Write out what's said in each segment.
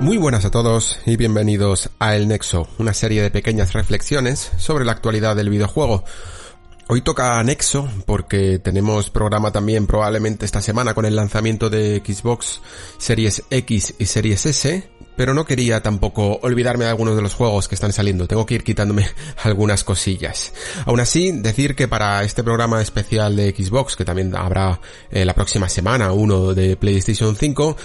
Muy buenas a todos y bienvenidos a El Nexo, una serie de pequeñas reflexiones sobre la actualidad del videojuego. Hoy toca Nexo porque tenemos programa también probablemente esta semana con el lanzamiento de Xbox Series X y Series S, pero no quería tampoco olvidarme de algunos de los juegos que están saliendo. Tengo que ir quitándome algunas cosillas. Aún así, decir que para este programa especial de Xbox, que también habrá eh, la próxima semana uno de PlayStation 5,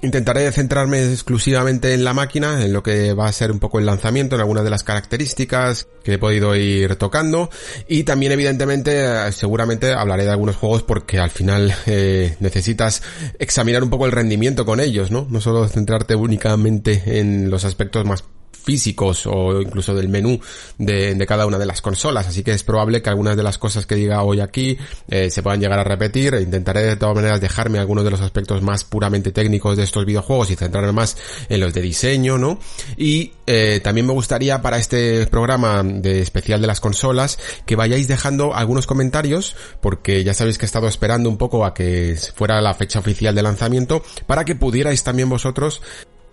Intentaré centrarme exclusivamente en la máquina, en lo que va a ser un poco el lanzamiento, en algunas de las características que he podido ir tocando y también evidentemente seguramente hablaré de algunos juegos porque al final eh, necesitas examinar un poco el rendimiento con ellos, ¿no? No solo centrarte únicamente en los aspectos más físicos o incluso del menú de, cada una de las consolas. Así que es probable que algunas de las cosas que diga hoy aquí eh, se puedan llegar a repetir. Intentaré de todas maneras dejarme algunos de los aspectos más puramente técnicos de estos videojuegos y centrarme más en los de diseño, ¿no? Y eh, también me gustaría para este programa de especial de las consolas que vayáis dejando algunos comentarios porque ya sabéis que he estado esperando un poco a que fuera la fecha oficial de lanzamiento para que pudierais también vosotros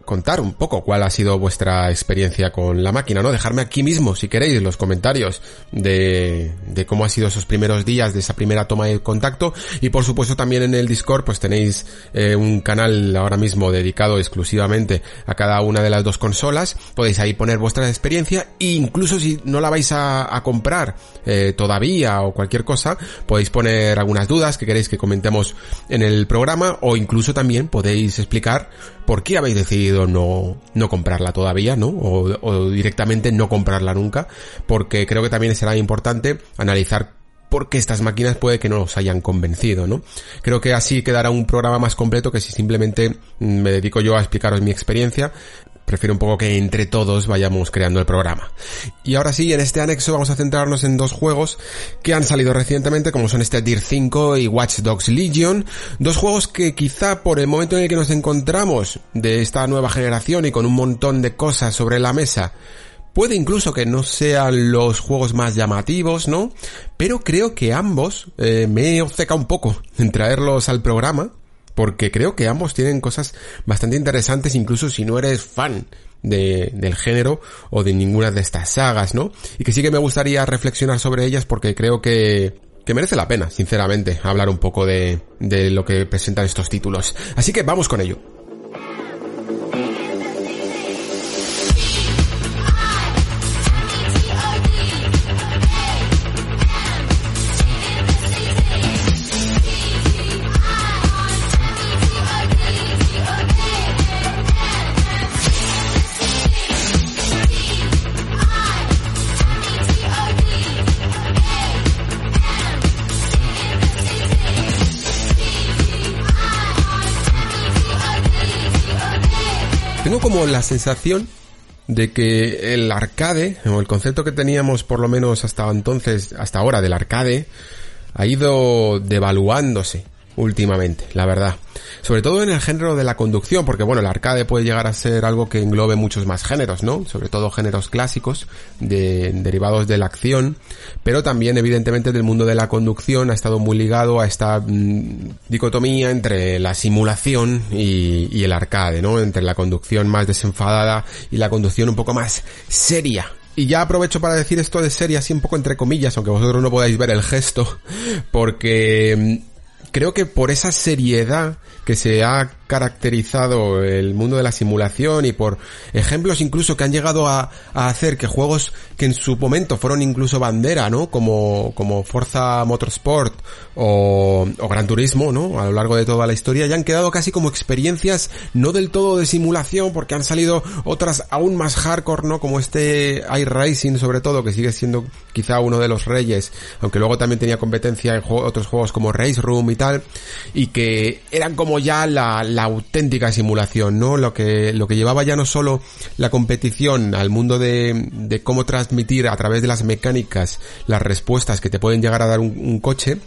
contar un poco cuál ha sido vuestra experiencia con la máquina, ¿no? Dejarme aquí mismo, si queréis, los comentarios de, de cómo ha sido esos primeros días de esa primera toma de contacto. Y por supuesto también en el Discord pues tenéis eh, un canal ahora mismo dedicado exclusivamente a cada una de las dos consolas, podéis ahí poner vuestra experiencia. E incluso si no la vais a, comprar eh, todavía o cualquier cosa, podéis poner algunas dudas que queréis que comentemos en el programa. O incluso también podéis explicar por qué habéis decidido no, no comprarla todavía, ¿no? O, directamente no comprarla nunca, porque creo que también será importante analizar por qué estas máquinas puede que no os hayan convencido, ¿no? Creo que así quedará un programa más completo que si simplemente me dedico yo a explicaros mi experiencia, prefiero un poco que entre todos vayamos creando el programa. Y ahora sí, en este anexo vamos a centrarnos en dos juegos que han salido recientemente, como son este Deer 5 y Watch Dogs Legion, dos juegos que quizá por el momento en el que nos encontramos de esta nueva generación y con un montón de cosas sobre la mesa, Puede incluso que no sean los juegos más llamativos, ¿no? Pero creo que ambos eh, me he un poco en traerlos al programa porque creo que ambos tienen cosas bastante interesantes, incluso si no eres fan de, del género o de ninguna de estas sagas, ¿no? Y que sí que me gustaría reflexionar sobre ellas porque creo que, que merece la pena, sinceramente, hablar un poco de, de lo que presentan estos títulos. Así que vamos con ello. Como la sensación de que el arcade, o el concepto que teníamos por lo menos hasta entonces, hasta ahora del arcade, ha ido devaluándose últimamente, la verdad. Sobre todo en el género de la conducción, porque bueno, el arcade puede llegar a ser algo que englobe muchos más géneros, ¿no? Sobre todo géneros clásicos, de, derivados de la acción, pero también evidentemente del mundo de la conducción ha estado muy ligado a esta mmm, dicotomía entre la simulación y, y el arcade, ¿no? Entre la conducción más desenfadada y la conducción un poco más seria, y ya aprovecho para decir esto de serie así un poco entre comillas, aunque vosotros no podáis ver el gesto, porque creo que por esa seriedad que se ha caracterizado el mundo de la simulación y por ejemplos incluso que han llegado a, hacer que juegos que en su momento fueron incluso bandera, ¿no? Como, como Forza Motorsport o, o Gran Turismo, ¿no? A lo largo de toda la historia ya han quedado casi como experiencias no del todo de simulación porque han salido otras aún más hardcore, ¿no? Como este iRacing sobre todo que sigue siendo quizá uno de los reyes, aunque luego también tenía competencia en otros juegos como Race Room y tal, y que eran como ya la, la auténtica simulación, ¿no? Lo que, lo que llevaba ya no solo la competición al mundo de, de cómo transmitir a través de las mecánicas las respuestas que te pueden llegar a dar un coche,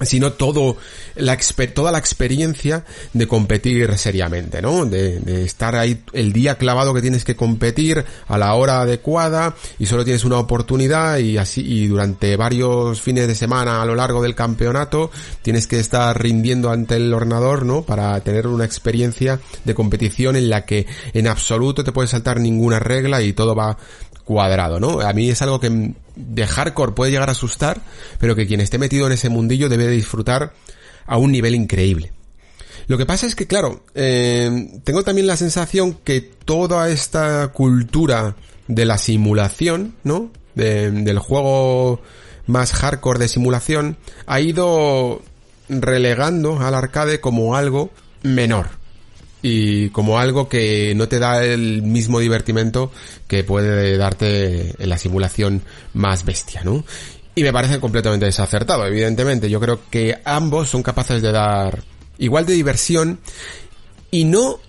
sino todo la toda la experiencia de competir seriamente, ¿no? De, de, estar ahí el día clavado que tienes que competir a la hora adecuada y solo tienes una oportunidad y así y durante varios fines de semana a lo largo del campeonato tienes que estar rindiendo ante el ordenador, ¿no? Para tener una experiencia de competición en la que en absoluto te puedes saltar ninguna regla y todo va cuadrado, ¿no? A mí es algo que de hardcore puede llegar a asustar, pero que quien esté metido en ese mundillo debe disfrutar a un nivel increíble. Lo que pasa es que, claro, eh, tengo también la sensación que toda esta cultura de la simulación, ¿no? del juego más hardcore de simulación, ha ido relegando al arcade como algo menor y como algo que no te da el mismo divertimento que puede darte en la simulación más bestia, ¿no? Y me parece completamente desacertado, evidentemente. Yo creo que ambos son capaces de dar igual de diversión y no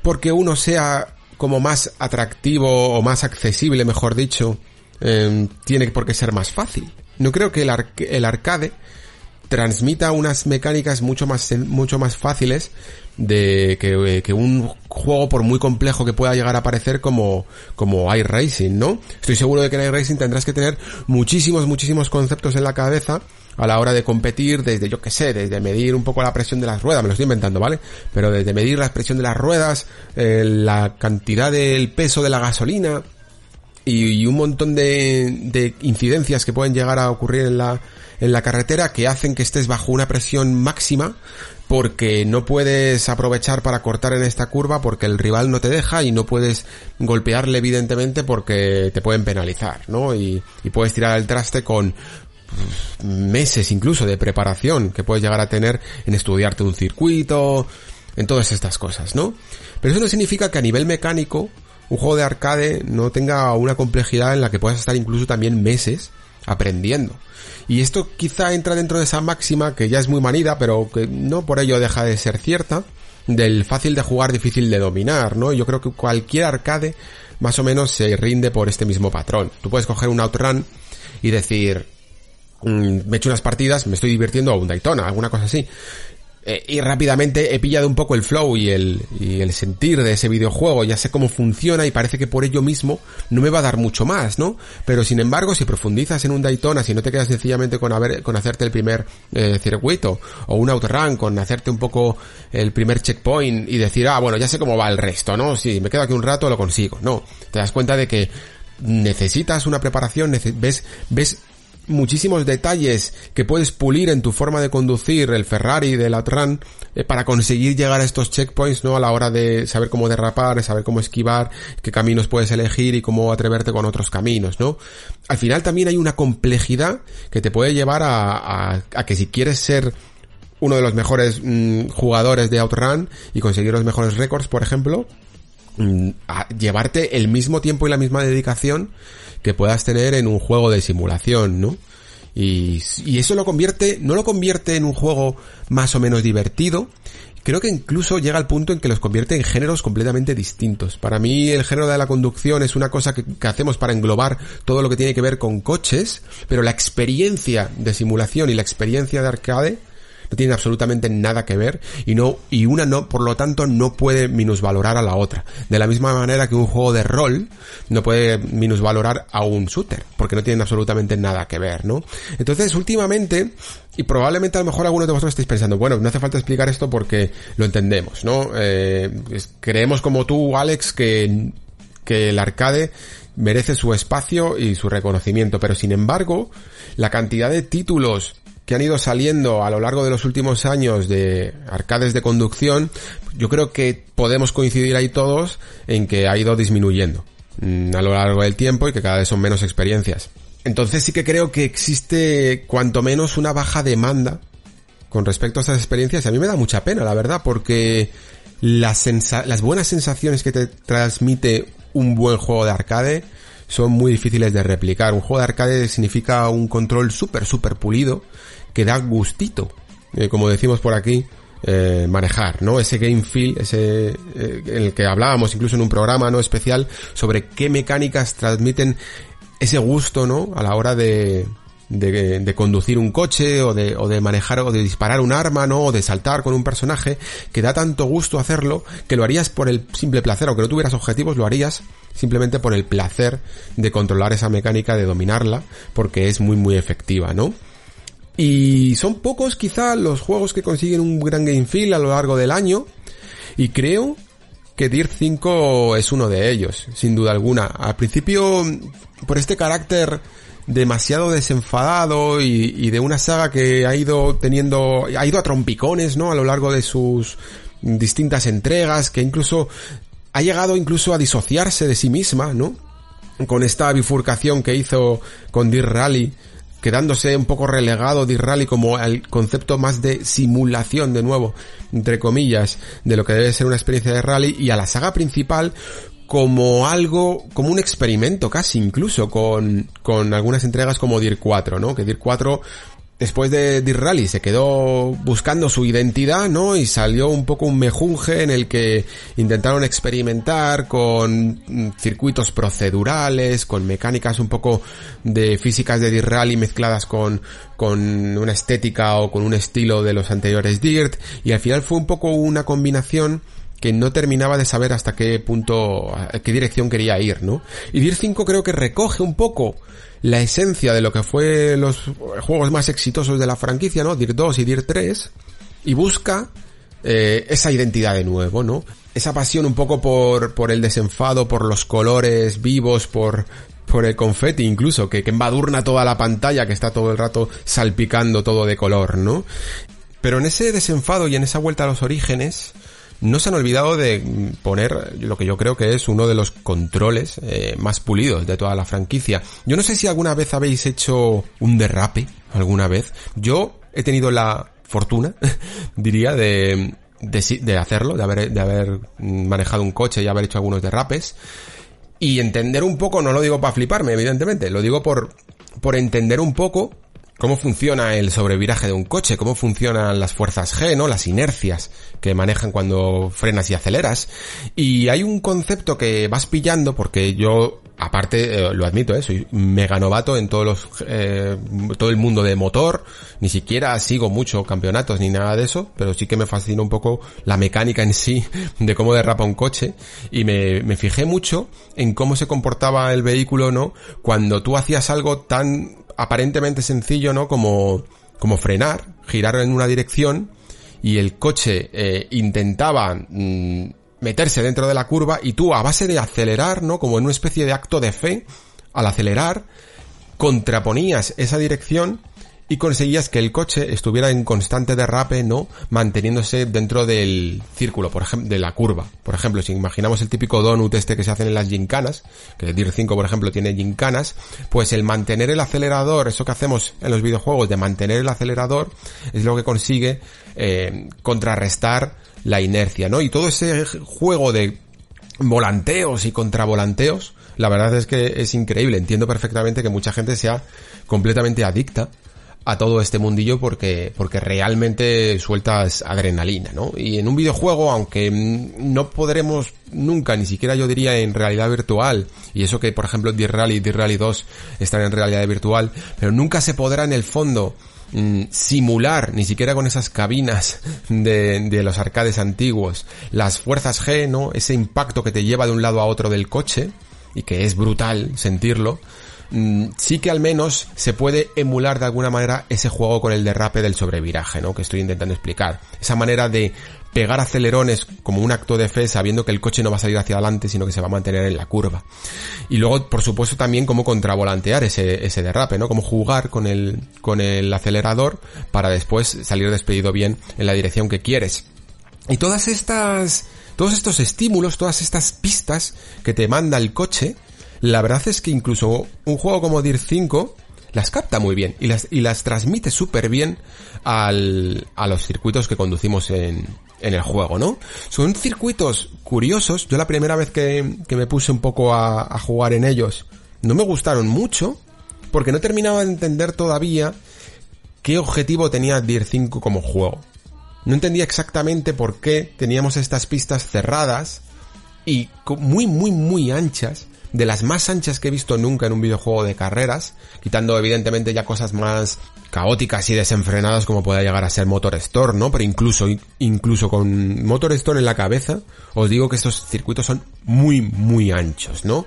porque uno sea como más atractivo o más accesible, mejor dicho, eh, tiene por qué ser más fácil. No creo que el, el arcade transmita unas mecánicas mucho más, mucho más fáciles de que, que, un juego por muy complejo que pueda llegar a parecer como, como iRacing, ¿no? Estoy seguro de que en iRacing tendrás que tener muchísimos, muchísimos conceptos en la cabeza a la hora de competir desde, yo que sé, desde medir un poco la presión de las ruedas, me lo estoy inventando, ¿vale? Pero desde medir la presión de las ruedas, eh, la cantidad del peso de la gasolina y, y un montón de, de incidencias que pueden llegar a ocurrir en la, en la carretera que hacen que estés bajo una presión máxima porque no puedes aprovechar para cortar en esta curva porque el rival no te deja y no puedes golpearle evidentemente porque te pueden penalizar, ¿no? Y, puedes tirar el traste con pues, meses incluso de preparación que puedes llegar a tener en estudiarte un circuito, en todas estas cosas, ¿no? Pero eso no significa que a nivel mecánico un juego de arcade no tenga una complejidad en la que puedas estar incluso también meses aprendiendo. Y esto quizá entra dentro de esa máxima que ya es muy manida, pero que no por ello deja de ser cierta, del fácil de jugar, difícil de dominar, ¿no? Yo creo que cualquier arcade más o menos se rinde por este mismo patrón. Tú puedes coger un outrun y decir, mm, me echo unas partidas, me estoy divirtiendo a un Daytona, alguna cosa así. Eh, y rápidamente he pillado un poco el flow y el, y el sentir de ese videojuego, ya sé cómo funciona y parece que por ello mismo no me va a dar mucho más, ¿no? Pero sin embargo, si profundizas en un Daytona, si no te quedas sencillamente con, haber, con hacerte el primer eh, circuito o un outrun, con hacerte un poco el primer checkpoint y decir, ah, bueno, ya sé cómo va el resto, ¿no? Si me quedo aquí un rato lo consigo. No, te das cuenta de que necesitas una preparación, ves, ves muchísimos detalles que puedes pulir en tu forma de conducir el Ferrari del Outrun eh, para conseguir llegar a estos checkpoints, ¿no? A la hora de saber cómo derrapar, saber cómo esquivar, qué caminos puedes elegir y cómo atreverte con otros caminos, ¿no? Al final también hay una complejidad que te puede llevar a, a, que si quieres ser uno de los mejores mm, jugadores de Outrun y conseguir los mejores récords, por ejemplo, a llevarte el mismo tiempo y la misma dedicación que puedas tener en un juego de simulación, ¿no? Y, y eso lo convierte, no lo convierte en un juego más o menos divertido, creo que incluso llega al punto en que los convierte en géneros completamente distintos. Para mí el género de la conducción es una cosa que, hacemos para englobar todo lo que tiene que ver con coches, pero la experiencia de simulación y la experiencia de arcade no tienen absolutamente nada que ver y no y una no por lo tanto no puede minusvalorar a la otra de la misma manera que un juego de rol no puede minusvalorar a un shooter porque no tienen absolutamente nada que ver no entonces últimamente y probablemente a lo mejor algunos de vosotros estéis pensando, bueno, no hace falta explicar esto porque lo entendemos, ¿no? Eh, creemos como tú, Alex, que, que el arcade merece su espacio y su reconocimiento, pero sin embargo, la cantidad de títulos que han ido saliendo a lo largo de los últimos años de arcades de conducción, yo creo que podemos coincidir ahí todos en que ha ido disminuyendo mm, a lo largo del tiempo y que cada vez son menos experiencias. Entonces sí que creo que existe cuanto menos una baja demanda con respecto a estas experiencias a mí me da mucha pena, la verdad, porque las, las buenas sensaciones que te transmite un buen juego de arcade son muy difíciles de replicar. Un juego de arcade significa un control súper, súper pulido que da gustito, eh, como decimos por aquí, eh, manejar, ¿no? Ese game feel, ese, eh, el que hablábamos incluso en un programa, ¿no? Especial sobre qué mecánicas transmiten ese gusto, ¿no? A la hora de, de, de, conducir un coche o de, o de manejar o de disparar un arma, ¿no? O de saltar con un personaje que da tanto gusto hacerlo que lo harías por el simple placer, aunque no tuvieras objetivos, lo harías simplemente por el placer de controlar esa mecánica, de dominarla, porque es muy muy efectiva, ¿no? Y son pocos quizá los juegos que consiguen un gran game feel a lo largo del año, y creo que Dirt 5 es uno de ellos, sin duda alguna. Al principio, por este carácter demasiado desenfadado y, de una saga que ha ido teniendo, ha ido a trompicones, ¿no? A lo largo de sus distintas entregas, que incluso ha llegado incluso a disociarse de sí misma, ¿no? Con esta bifurcación que hizo con Deer Rally, quedándose un poco relegado Deer Rally como el concepto más de simulación de nuevo, entre comillas, de lo que debe ser una experiencia de rally y a la saga principal como algo, como un experimento casi incluso con, con algunas entregas como DIR 4, ¿no? Que DIR 4 después de Dir Rally se quedó buscando su identidad, ¿no? Y salió un poco un mejunje en el que intentaron experimentar con mm, circuitos procedurales, con mecánicas un poco de físicas de Dir Rally mezcladas con, con una estética o con un estilo de los anteriores Dirt, y al final fue un poco una combinación que no terminaba de saber hasta qué punto, a qué dirección quería ir, ¿no? Y Dir 5 creo que recoge un poco la esencia de lo que fue los juegos más exitosos de la franquicia, ¿no? Dir 2 y Dir 3, y busca eh, esa identidad de nuevo, ¿no? Esa pasión un poco por, por el desenfado, por los colores vivos, por, por el confeti incluso, que, que embadurna toda la pantalla, que está todo el rato salpicando todo de color, ¿no? Pero en ese desenfado y en esa vuelta a los orígenes, no se han olvidado de poner lo que yo creo que es uno de los controles eh, más pulidos de toda la franquicia. Yo no sé si alguna vez habéis hecho un derrape, alguna vez. Yo he tenido la fortuna, diría, de, de, hacerlo, de haber, de haber manejado un coche y haber hecho algunos derrapes. Y entender un poco, no lo digo para fliparme, evidentemente, lo digo por, por entender un poco cómo funciona el sobreviraje de un coche, cómo funcionan las fuerzas G, ¿no? Las inercias que manejan cuando frenas y aceleras. Y hay un concepto que vas pillando porque yo, aparte, eh, lo admito, ¿eh? soy mega novato en todos los, eh, todo el mundo de motor, ni siquiera sigo mucho campeonatos ni nada de eso, pero sí que me fascina un poco la mecánica en sí de cómo derrapa un coche y me, me fijé mucho en cómo se comportaba el vehículo, ¿no? Cuando tú hacías algo tan aparentemente sencillo, ¿no? Como, como frenar, girar en una dirección y el coche eh, intentaba mm, meterse dentro de la curva y tú a base de acelerar, ¿no? Como en una especie de acto de fe, al acelerar, contraponías esa dirección y conseguías que el coche estuviera en constante derrape, ¿no? Manteniéndose dentro del círculo, por ejemplo, de la curva. Por ejemplo, si imaginamos el típico donut este que se hacen en las gincanas, que el DIR 5, por ejemplo, tiene gincanas, pues el mantener el acelerador, eso que hacemos en los videojuegos de mantener el acelerador, es lo que consigue eh, contrarrestar la inercia, ¿no? Y todo ese juego de volanteos y contravolanteos, la verdad es que es increíble. Entiendo perfectamente que mucha gente sea completamente adicta a todo este mundillo porque, porque realmente sueltas adrenalina, ¿no? Y en un videojuego, aunque no podremos nunca, ni siquiera yo diría en realidad virtual, y eso que por ejemplo Deer Rally y Deer Rally 2 están en realidad virtual, pero nunca se podrá en el fondo simular, ni siquiera con esas cabinas de, de los arcades antiguos, las fuerzas G, ¿no? Ese impacto que te lleva de un lado a otro del coche, y que es brutal sentirlo, Mm, sí que al menos se puede emular de alguna manera ese juego con el derrape del sobreviraje, ¿no? Que estoy intentando explicar. Esa manera de pegar acelerones como un acto de fe sabiendo que el coche no va a salir hacia adelante sino que se va a mantener en la curva. Y luego, por supuesto, también cómo contravolantear ese, ese derrape, ¿no? Cómo jugar con el, con el acelerador para después salir despedido bien en la dirección que quieres. Y todas estas, todos estos estímulos, todas estas pistas que te manda el coche, la verdad es que incluso un juego como Dir 5 las capta muy bien y las, y las transmite súper bien al, a los circuitos que conducimos en, en el juego, ¿no? Son circuitos curiosos. Yo la primera vez que, que me puse un poco a, jugar en ellos, no me gustaron mucho, porque no terminaba de entender todavía qué objetivo tenía Dir 5 como juego. No entendía exactamente por qué teníamos estas pistas cerradas y muy, muy, muy anchas de las más anchas que he visto nunca en un videojuego de carreras, quitando evidentemente ya cosas más caóticas y desenfrenadas como pueda llegar a ser Motor Store, ¿no? Pero incluso, incluso con Motor Store en la cabeza, os digo que estos circuitos son muy, muy anchos, ¿no?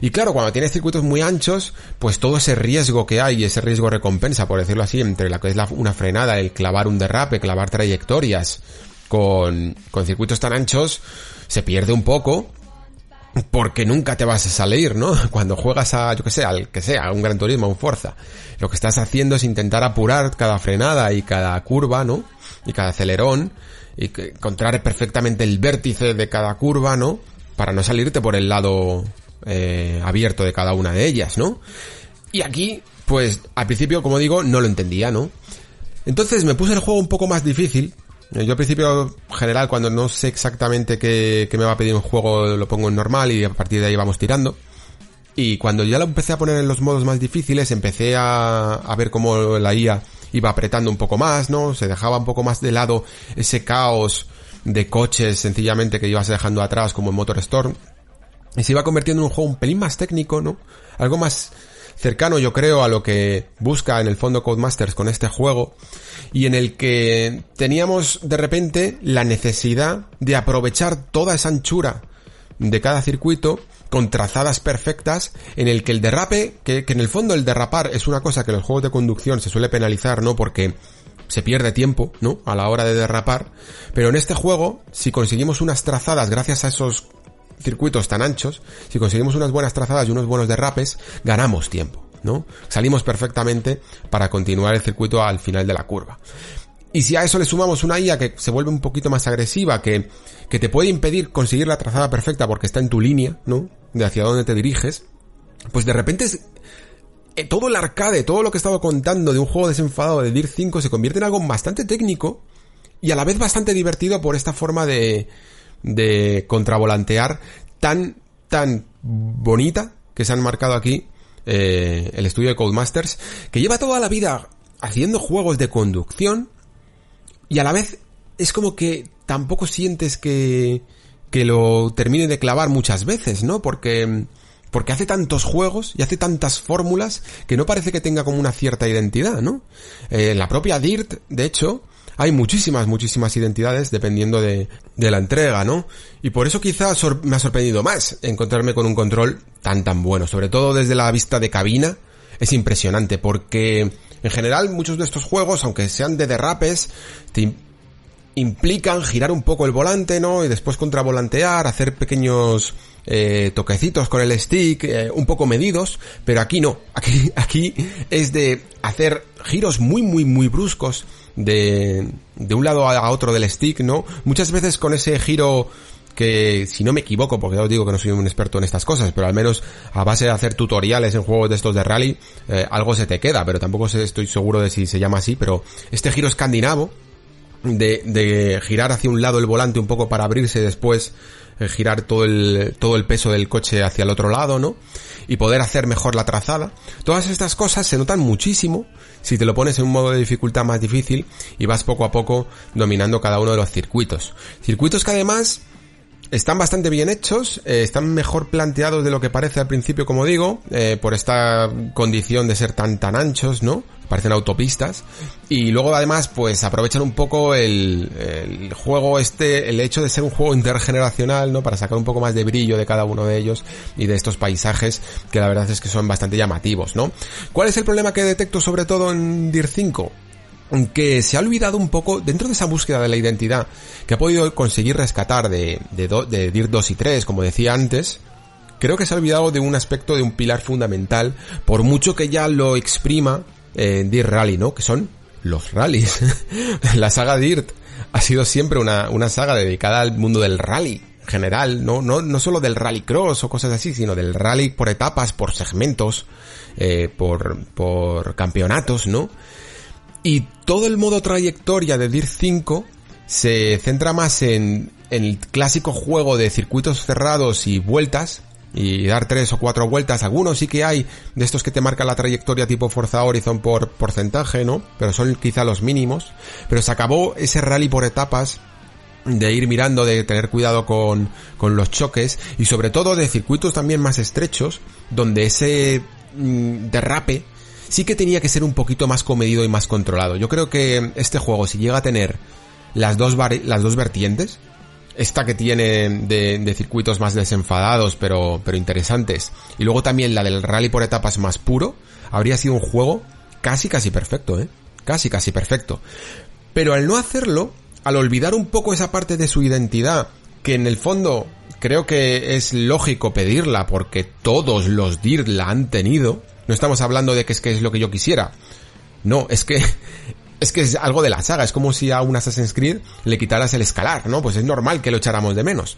Y claro, cuando tienes circuitos muy anchos, pues todo ese riesgo que hay, ese riesgo recompensa, por decirlo así, entre la que es la, una frenada, el clavar un derrape, clavar trayectorias, con, con circuitos tan anchos, se pierde un poco porque nunca te vas a salir, ¿no? Cuando juegas a, yo que sé, al que sea, a un Gran Turismo, a un Forza, lo que estás haciendo es intentar apurar cada frenada y cada curva, ¿no? Y cada acelerón, y encontrar perfectamente el vértice de cada curva, ¿no? Para no salirte por el lado eh, abierto de cada una de ellas, ¿no? Y aquí, pues, al principio, como digo, no lo entendía, ¿no? Entonces me puse el juego un poco más difícil, yo al principio, general, cuando no sé exactamente qué, me va a pedir un juego, lo pongo en normal y a partir de ahí vamos tirando. Y cuando ya lo empecé a poner en los modos más difíciles, empecé a, a ver cómo la IA iba apretando un poco más, ¿no? Se dejaba un poco más de lado ese caos de coches sencillamente que ibas dejando atrás como en Motor Storm. Y se iba convirtiendo en un juego un pelín más técnico, ¿no? Algo más cercano yo creo a lo que busca en el fondo Codemasters con este juego y en el que teníamos de repente la necesidad de aprovechar toda esa anchura de cada circuito con trazadas perfectas en el que el derrape, que, que en el fondo el derrapar es una cosa que en los juegos de conducción se suele penalizar, ¿no? Porque se pierde tiempo, ¿no? A la hora de derrapar. Pero en este juego, si conseguimos unas trazadas gracias a esos circuitos tan anchos, si conseguimos unas buenas trazadas y unos buenos derrapes, ganamos tiempo, ¿no? Salimos perfectamente para continuar el circuito al final de la curva. Y si a eso le sumamos una IA que se vuelve un poquito más agresiva, que, que te puede impedir conseguir la trazada perfecta porque está en tu línea, ¿no? De hacia dónde te diriges, pues de repente es, eh, todo el arcade, todo lo que he estado contando de un juego desenfadado de DIR 5 se convierte en algo bastante técnico y a la vez bastante divertido por esta forma de, de contravolantear tan, tan bonita que se han marcado aquí eh, el estudio de Codemasters, que lleva toda la vida haciendo juegos de conducción y a la vez es como que tampoco sientes que, que lo termine de clavar muchas veces, ¿no? Porque, porque hace tantos juegos y hace tantas fórmulas que no parece que tenga como una cierta identidad, ¿no? Eh, la propia Dirt, de hecho, hay muchísimas, muchísimas identidades dependiendo de, de la entrega, ¿no? Y por eso quizás me ha sorprendido más encontrarme con un control tan tan bueno, sobre todo desde la vista de cabina, es impresionante porque en general muchos de estos juegos, aunque sean de derrapes, te implican girar un poco el volante, ¿no? Y después contravolantear, hacer pequeños eh, toquecitos con el stick, eh, un poco medidos, pero aquí no, aquí, aquí es de hacer giros muy, muy, muy bruscos de, de un lado a otro del stick, ¿no? Muchas veces con ese giro que si no me equivoco, porque ya os digo que no soy un experto en estas cosas, pero al menos a base de hacer tutoriales en juegos de estos de rally, eh, algo se te queda, pero tampoco estoy seguro de si se llama así, pero este giro escandinavo, de, de girar hacia un lado el volante un poco para abrirse después eh, girar todo el, todo el peso del coche hacia el otro lado, ¿no? Y poder hacer mejor la trazada. Todas estas cosas se notan muchísimo si te lo pones en un modo de dificultad más difícil y vas poco a poco dominando cada uno de los circuitos. Circuitos que además están bastante bien hechos, eh, están mejor planteados de lo que parece al principio, como digo, eh, por esta condición de ser tan tan anchos, ¿no? Parecen autopistas. Y luego además, pues aprovechan un poco el, el juego este, el hecho de ser un juego intergeneracional, ¿no? Para sacar un poco más de brillo de cada uno de ellos y de estos paisajes que la verdad es que son bastante llamativos, ¿no? ¿Cuál es el problema que detecto sobre todo en DIR 5? Que se ha olvidado un poco, dentro de esa búsqueda de la identidad, que ha podido conseguir rescatar de, de, de DIR 2 y 3, como decía antes, creo que se ha olvidado de un aspecto, de un pilar fundamental, por mucho que ya lo exprima en Dirt Rally, ¿no? Que son los rallies. la saga Dirt ha sido siempre una, una saga dedicada al mundo del rally general, no, no, no solo del rally cross o cosas así, sino del rally por etapas, por segmentos, eh, por, por campeonatos, ¿no? Y todo el modo trayectoria de Dirt 5 se centra más en, en el clásico juego de circuitos cerrados y vueltas, y dar tres o cuatro vueltas. Algunos sí que hay de estos que te marcan la trayectoria tipo Forza Horizon por porcentaje, ¿no? Pero son quizá los mínimos. Pero se acabó ese rally por etapas de ir mirando, de tener cuidado con, con los choques y sobre todo de circuitos también más estrechos donde ese mm, derrape sí que tenía que ser un poquito más comedido y más controlado. Yo creo que este juego si llega a tener las dos, las dos vertientes, esta que tiene de, circuitos más desenfadados pero, pero interesantes, y luego también la del rally por etapas más puro, habría sido un juego casi casi perfecto, ¿eh? Casi casi perfecto. Pero al no hacerlo, al olvidar un poco esa parte de su identidad, que en el fondo creo que es lógico pedirla porque todos los DIR la han tenido, no estamos hablando de que es que es lo que yo quisiera. No, es que es que es algo de la saga, es como si a un Assassin's Creed le quitaras el escalar, ¿no? Pues es normal que lo echáramos de menos.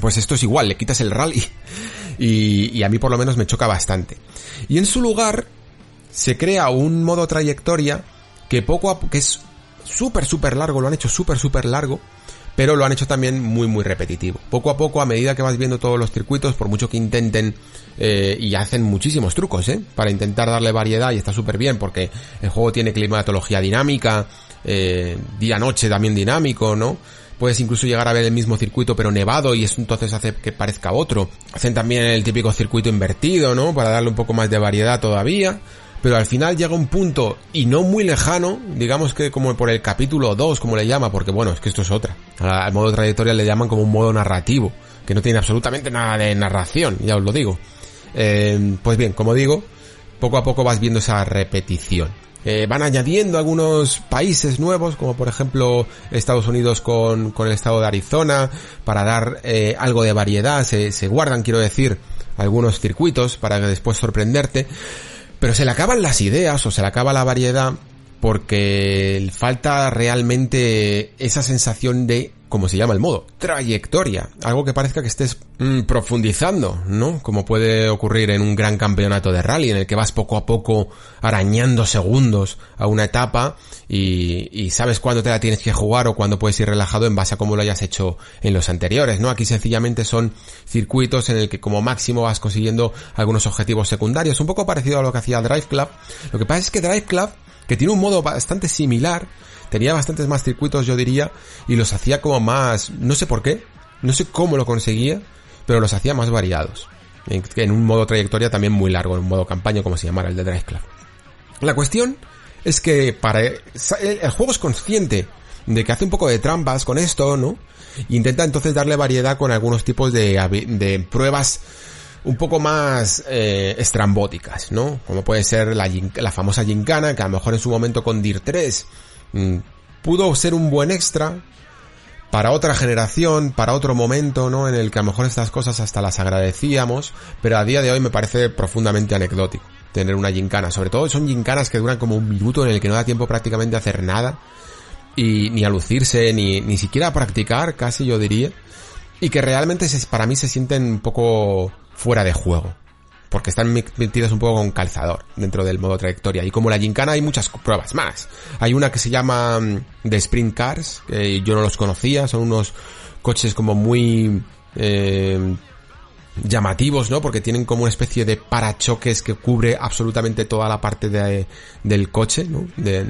Pues esto es igual, le quitas el rally y, y a mí por lo menos me choca bastante. Y en su lugar se crea un modo trayectoria que poco a que es súper súper largo, lo han hecho súper súper largo, pero lo han hecho también muy muy repetitivo. Poco a poco, a medida que vas viendo todos los circuitos, por mucho que intenten eh, y hacen muchísimos trucos, ¿eh? Para intentar darle variedad y está súper bien porque el juego tiene climatología dinámica, eh, día-noche también dinámico, ¿no? Puedes incluso llegar a ver el mismo circuito pero nevado y eso entonces hace que parezca otro. Hacen también el típico circuito invertido, ¿no? Para darle un poco más de variedad todavía pero al final llega un punto, y no muy lejano, digamos que como por el capítulo 2, como le llama, porque bueno, es que esto es otra. Al modo trayectoria le llaman como un modo narrativo, que no tiene absolutamente nada de narración, ya os lo digo. Eh, pues bien, como digo, poco a poco vas viendo esa repetición. Eh, van añadiendo algunos países nuevos, como por ejemplo Estados Unidos con, con el estado de Arizona, para dar eh, algo de variedad, se, se guardan, quiero decir, algunos circuitos para después sorprenderte. Pero se le acaban las ideas o se le acaba la variedad porque falta realmente esa sensación de, como se llama el modo, trayectoria. Algo que parezca que estés mm, profundizando, ¿no? Como puede ocurrir en un gran campeonato de rally en el que vas poco a poco arañando segundos a una etapa y, y sabes cuándo te la tienes que jugar o cuándo puedes ir relajado en base a cómo lo hayas hecho en los anteriores, ¿no? Aquí sencillamente son circuitos en el que como máximo vas consiguiendo algunos objetivos secundarios, un poco parecido a lo que hacía Drive Club. Lo que pasa es que Drive Club que tiene un modo bastante similar, tenía bastantes más circuitos yo diría, y los hacía como más, no sé por qué, no sé cómo lo conseguía, pero los hacía más variados. En, un modo trayectoria también muy largo, en un modo campaña como se llamara el de Drive. La cuestión es que para el, juego es consciente de que hace un poco de trampas con esto, ¿no? Intenta entonces darle variedad con algunos tipos de, de pruebas un poco más eh, estrambóticas, ¿no? Como puede ser la, la, famosa gincana, que a lo mejor en su momento con DIR 3 mm, pudo ser un buen extra para otra generación, para otro momento, ¿no? En el que a lo mejor estas cosas hasta las agradecíamos, pero a día de hoy me parece profundamente anecdótico tener una gincana. Sobre todo son gincanas que duran como un minuto en el que no da tiempo prácticamente a hacer nada. Y ni a lucirse, ni, ni siquiera a practicar, casi yo diría. Y que realmente para mí se sienten un poco fuera de juego. Porque están metidas un poco con calzador dentro del modo trayectoria. Y como la gincana hay muchas pruebas más. Hay una que se llama mm, Sprint Cars, que yo no los conocía, son unos coches como muy eh, llamativos, ¿no? Porque tienen como una especie de parachoques que cubre absolutamente toda la parte de, del coche, ¿no? De,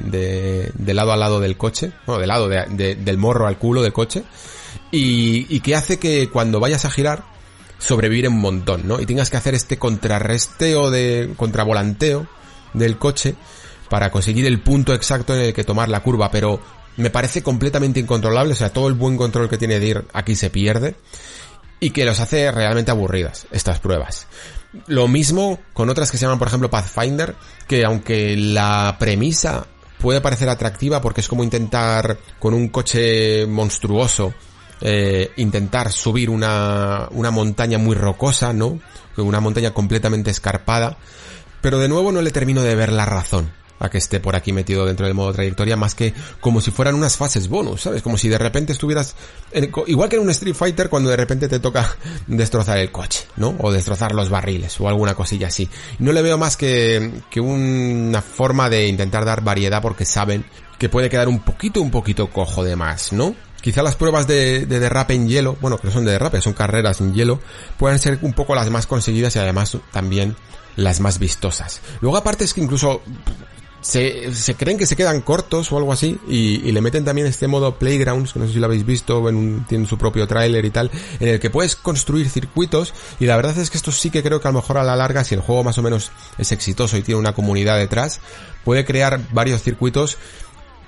de, lado a lado del coche, bueno, de lado del morro al culo del coche. Y que hace que cuando vayas a girar, sobrevivir un montón, ¿no? Y tengas que hacer este contrarresteo de contravolanteo del coche para conseguir el punto exacto en el que tomar la curva, pero me parece completamente incontrolable, o sea, todo el buen control que tiene DIR aquí se pierde y que los hace realmente aburridas estas pruebas. Lo mismo con otras que se llaman, por ejemplo, Pathfinder, que aunque la premisa puede parecer atractiva porque es como intentar con un coche monstruoso eh, intentar subir una, una montaña muy rocosa, ¿no? Una montaña completamente escarpada. Pero de nuevo no le termino de ver la razón a que esté por aquí metido dentro del modo trayectoria más que como si fueran unas fases bonus, ¿sabes? Como si de repente estuvieras igual que en un Street Fighter cuando de repente te toca destrozar el coche, ¿no? O destrozar los barriles o alguna cosilla así. No le veo más que, que una forma de intentar dar variedad porque saben que puede quedar un poquito, un poquito cojo de más, ¿no? Quizá las pruebas de, de, derrape en hielo, bueno, que no son de derrape, son carreras en hielo, puedan ser un poco las más conseguidas y además también las más vistosas. Luego aparte es que incluso se, se creen que se quedan cortos o algo así y, le meten también este modo Playgrounds, que no sé si lo habéis visto, en tienen su propio tráiler y tal, en el que puedes construir circuitos y la verdad es que esto sí que creo que a lo mejor a la larga, si el juego más o menos es exitoso y tiene una comunidad detrás, puede crear varios circuitos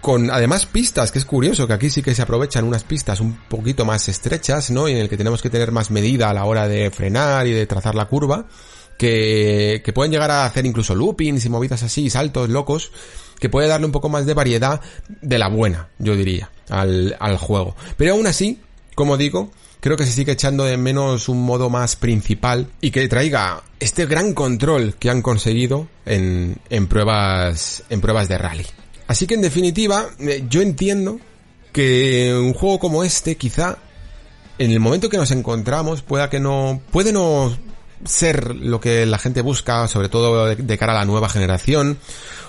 con además pistas, que es curioso que aquí sí que se aprovechan unas pistas un poquito más estrechas, ¿no? Y en el que tenemos que tener más medida a la hora de frenar y de trazar la curva que, que pueden llegar a hacer incluso loopings y movidas así, saltos locos, que puede darle un poco más de variedad de la buena, yo diría, al, al juego. Pero aún así, como digo, creo que se sigue echando de menos un modo más principal y que traiga este gran control que han conseguido en, en pruebas, en pruebas de rally. Así que en definitiva, eh, yo entiendo que un juego como este quizá en el momento que nos encontramos pueda que no, puede no ser lo que la gente busca, sobre todo de, cara a la nueva generación.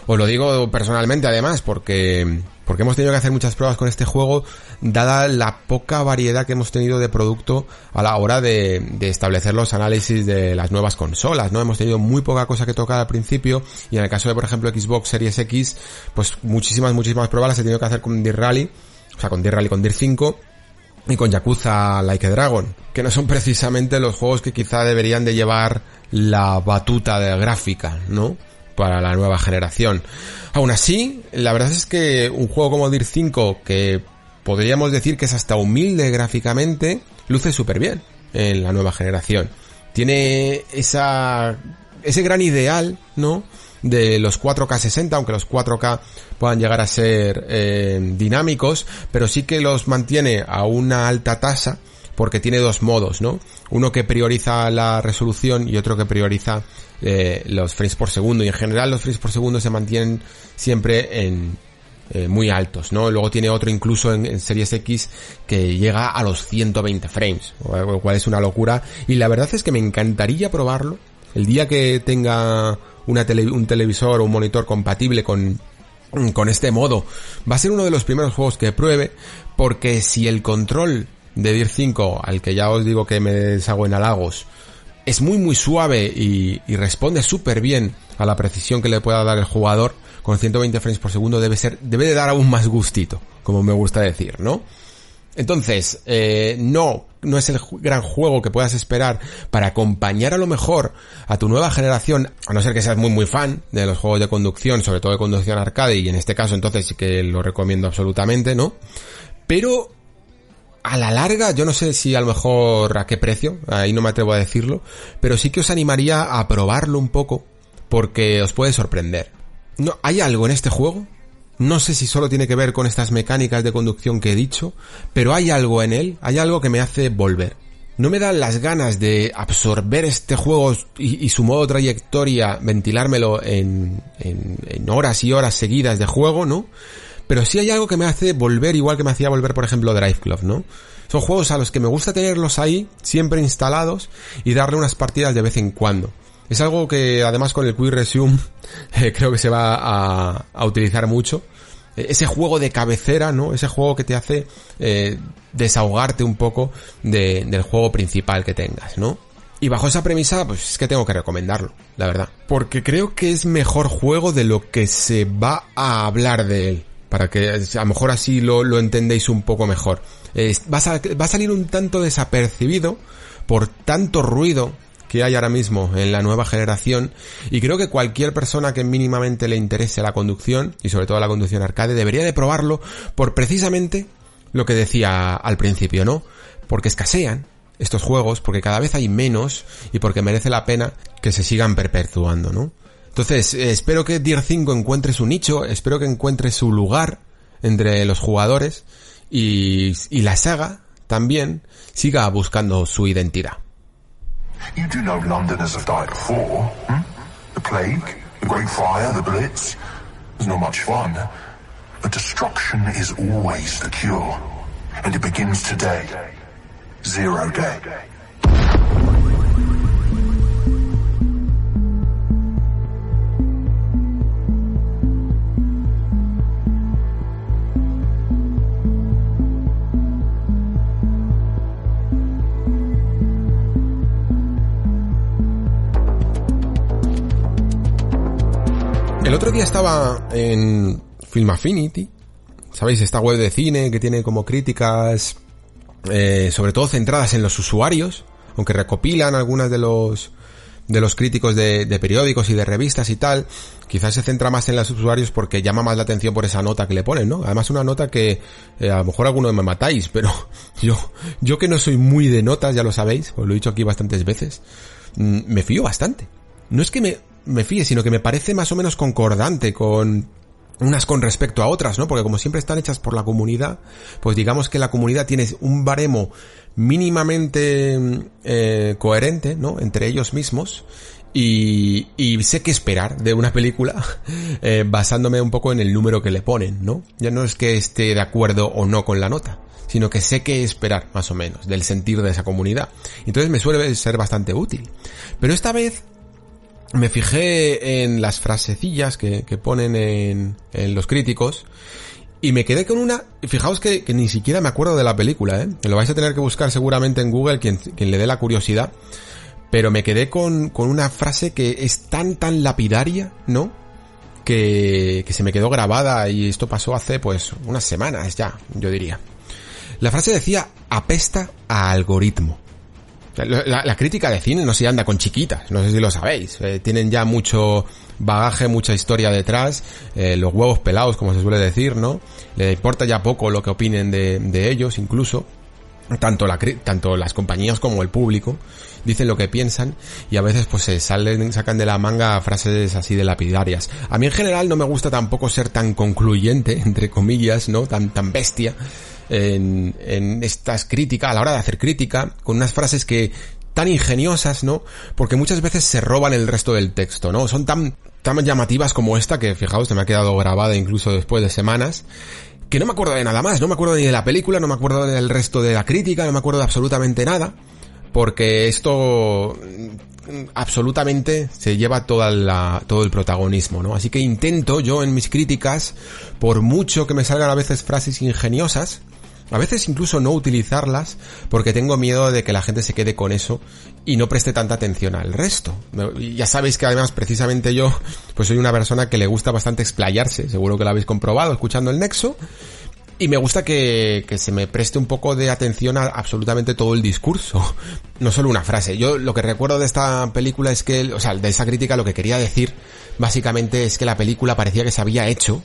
Os lo digo personalmente además porque, porque hemos tenido que hacer muchas pruebas con este juego, dada la poca variedad que hemos tenido de producto a la hora de, de establecer los análisis de las nuevas consolas, ¿no? Hemos tenido muy poca cosa que tocar al principio y en el caso de, por ejemplo, Xbox Series X, pues muchísimas, muchísimas pruebas las he tenido que hacer con Deer Rally, o sea, con Deer Rally, con Deer 5, y con Yakuza Like Dragon, que no son precisamente los juegos que quizá deberían de llevar la batuta de gráfica, ¿no? Para la nueva generación. Aún así, la verdad es que un juego como Dir 5, que podríamos decir que es hasta humilde gráficamente, luce súper bien en la nueva generación. Tiene esa, ese gran ideal, ¿no? De los 4K 60, aunque los 4K puedan llegar a ser eh, dinámicos, pero sí que los mantiene a una alta tasa porque tiene dos modos, ¿no? Uno que prioriza la resolución y otro que prioriza eh, los frames por segundo. Y en general los frames por segundo se mantienen siempre en eh, muy altos, ¿no? Luego tiene otro incluso en, en, Series X que llega a los 120 frames, lo cual es una locura. Y la verdad es que me encantaría probarlo. El día que tenga tele, un televisor o un monitor compatible con, con este modo. Va a ser uno de los primeros juegos que pruebe, porque si el control de Dir 5, al que ya os digo que me deshago en halagos, es muy muy suave y, y responde súper bien a la precisión que le pueda dar el jugador, con 120 frames por segundo debe ser, debe de dar aún más gustito, como me gusta decir, ¿no? Entonces, eh, no, no es el gran juego que puedas esperar para acompañar a lo mejor a tu nueva generación, a no ser que seas muy muy fan de los juegos de conducción, sobre todo de conducción arcade, y en este caso entonces sí que lo recomiendo absolutamente, ¿no? Pero a la larga, yo no sé si a lo mejor a qué precio, ahí no me atrevo a decirlo, pero sí que os animaría a probarlo un poco, porque os puede sorprender. No, hay algo en este juego no sé si solo tiene que ver con estas mecánicas de conducción que he dicho, pero hay algo en él, hay algo que me hace volver. No me dan las ganas de absorber este juego y, su modo trayectoria, ventilármelo en, horas y horas seguidas de juego, ¿no? Pero sí hay algo que me hace volver igual que me hacía volver, por ejemplo, Drive Club, ¿no? Son juegos a los que me gusta tenerlos ahí, siempre instalados, y darle unas partidas de vez en cuando. Es algo que además con el Quick Resume eh, creo que se va a, utilizar mucho. E, ese juego de cabecera, ¿no? Ese juego que te hace eh, desahogarte un poco de, del juego principal que tengas, ¿no? Y bajo esa premisa, pues es que tengo que recomendarlo, la verdad. Porque creo que es mejor juego de lo que se va a hablar de él. Para que a lo mejor así lo, lo entendéis un poco mejor. Va, va a salir un tanto desapercibido por tanto ruido que hay ahora mismo en la nueva generación y creo que cualquier persona que mínimamente le interese la conducción y sobre todo la conducción arcade debería de probarlo por precisamente lo que decía al principio, ¿no? Porque escasean estos juegos, porque cada vez hay menos y porque merece la pena que se sigan perpetuando, ¿no? Entonces, eh, espero que Tier 5 encuentre su nicho, espero que encuentre su lugar entre los jugadores y, y la saga también siga buscando su identidad. You do know Londoners have died before, hmm? The plague, the Great Fire, the Blitz. It's not much fun. But destruction is always the cure. And it begins today. Zero day. El otro día estaba en Film Affinity, ¿sabéis? Esta web de cine que tiene como críticas, eh, sobre todo centradas en los usuarios, aunque recopilan algunas de los de los críticos de, de, periódicos y de revistas y tal, quizás se centra más en los usuarios porque llama más la atención por esa nota que le ponen, ¿no? Además una nota que eh, a lo mejor alguno me matáis, pero yo, yo que no soy muy de notas, ya lo sabéis, os lo he dicho aquí bastantes veces, mm, me fío bastante. No es que me, me fíe, sino que me parece más o menos concordante con unas con respecto a otras, ¿no? Porque como siempre están hechas por la comunidad, pues digamos que la comunidad tiene un baremo mínimamente eh, coherente, ¿no? Entre ellos mismos. Y, y, sé qué esperar de una película eh, basándome un poco en el número que le ponen, ¿no? Ya no es que esté de acuerdo o no con la nota, sino que sé qué esperar, más o menos, del sentir de esa comunidad. Entonces me suele ser bastante útil. Pero esta vez me fijé en las frasecillas que, ponen en, en, los críticos y me quedé con una, fijaos que, que, ni siquiera me acuerdo de la película, ¿eh? lo vais a tener que buscar seguramente en Google quien, quien le dé la curiosidad, pero me quedé con, con una frase que es tan tan lapidaria, ¿no? Que, que se me quedó grabada y esto pasó hace pues unas semanas ya, yo diría. La frase decía apesta a algoritmo. La, crítica de cine no se anda con chiquitas, no sé si lo sabéis. Eh, tienen ya mucho bagaje, mucha historia detrás, eh, los huevos pelados, como se suele decir, ¿no? Le importa ya poco lo que opinen de, de ellos, incluso. Tanto, la, tanto las compañías como el público dicen lo que piensan y a veces pues se salen, sacan de la manga frases así de lapidarias. A mí en general no me gusta tampoco ser tan concluyente, entre comillas, ¿no? Tan, tan bestia en, en estas críticas, a la hora de hacer crítica, con unas frases que tan ingeniosas, ¿no? Porque muchas veces se roban el resto del texto, ¿no? Son tan, tan llamativas como esta, que fijaos, se me ha quedado grabada incluso después de semanas, que no me acuerdo de nada más, no me acuerdo ni de la película, no me acuerdo del resto de la crítica, no me acuerdo de absolutamente nada, porque esto absolutamente se lleva toda la, todo el protagonismo, ¿no? Así que intento yo en mis críticas, por mucho que me salgan a veces frases ingeniosas, a veces incluso no utilizarlas porque tengo miedo de que la gente se quede con eso y no preste tanta atención al resto. Ya sabéis que además precisamente yo pues soy una persona que le gusta bastante explayarse, seguro que lo habéis comprobado escuchando el Nexo. Y me gusta que, que se me preste un poco de atención a absolutamente todo el discurso, no solo una frase. Yo lo que recuerdo de esta película es que, o sea, de esa crítica lo que quería decir básicamente es que la película parecía que se había hecho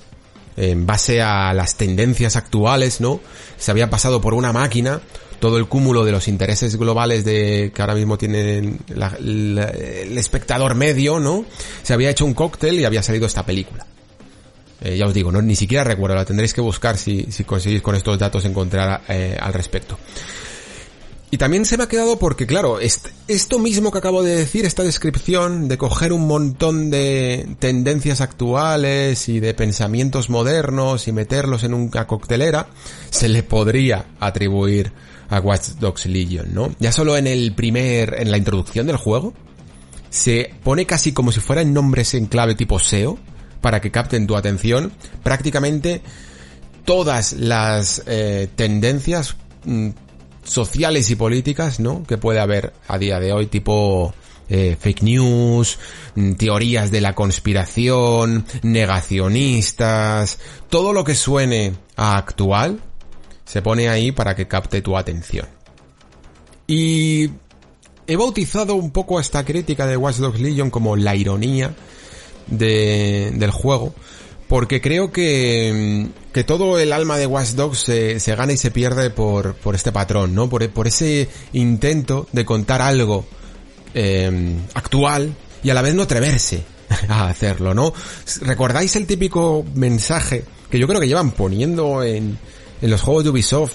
en base a las tendencias actuales, ¿no? Se había pasado por una máquina todo el cúmulo de los intereses globales de que ahora mismo tiene el espectador medio, ¿no? Se había hecho un cóctel y había salido esta película. Eh, ya os digo, no ni siquiera recuerdo, la tendréis que buscar si, si conseguís con estos datos encontrar eh, al respecto. Y también se me ha quedado porque, claro, esto mismo que acabo de decir, esta descripción de coger un montón de tendencias actuales y de pensamientos modernos y meterlos en una coctelera, se le podría atribuir a Watch Dogs Legion, ¿no? Ya solo en el primer, en la introducción del juego, se pone casi como si fueran nombres en clave tipo SEO, para que capten tu atención, prácticamente todas las eh, tendencias mm, sociales y políticas, ¿no? Que puede haber a día de hoy, tipo eh, fake news, mm, teorías de la conspiración, negacionistas, todo lo que suene a actual, se pone ahí para que capte tu atención. Y he bautizado un poco esta crítica de Watch Dogs Legion como la ironía de, del juego, porque creo que, que todo el alma de Watch Dogs se, se gana y se pierde por, por este patrón, ¿no? Por, por ese intento de contar algo eh, actual y a la vez no atreverse a hacerlo, ¿no? ¿Recordáis el típico mensaje que yo creo que llevan poniendo en, en los juegos de Ubisoft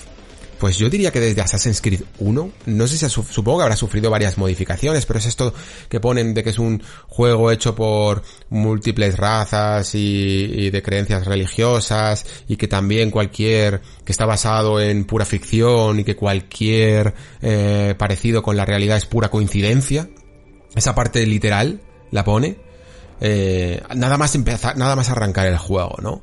pues yo diría que desde Assassin's Creed 1, no sé si supongo que habrá sufrido varias modificaciones, pero es esto que ponen de que es un juego hecho por múltiples razas y, de creencias religiosas y que también cualquier que está basado en pura ficción y que cualquier eh, parecido con la realidad es pura coincidencia. Esa parte literal la pone. Eh, nada más empezar, nada más arrancar el juego, ¿no?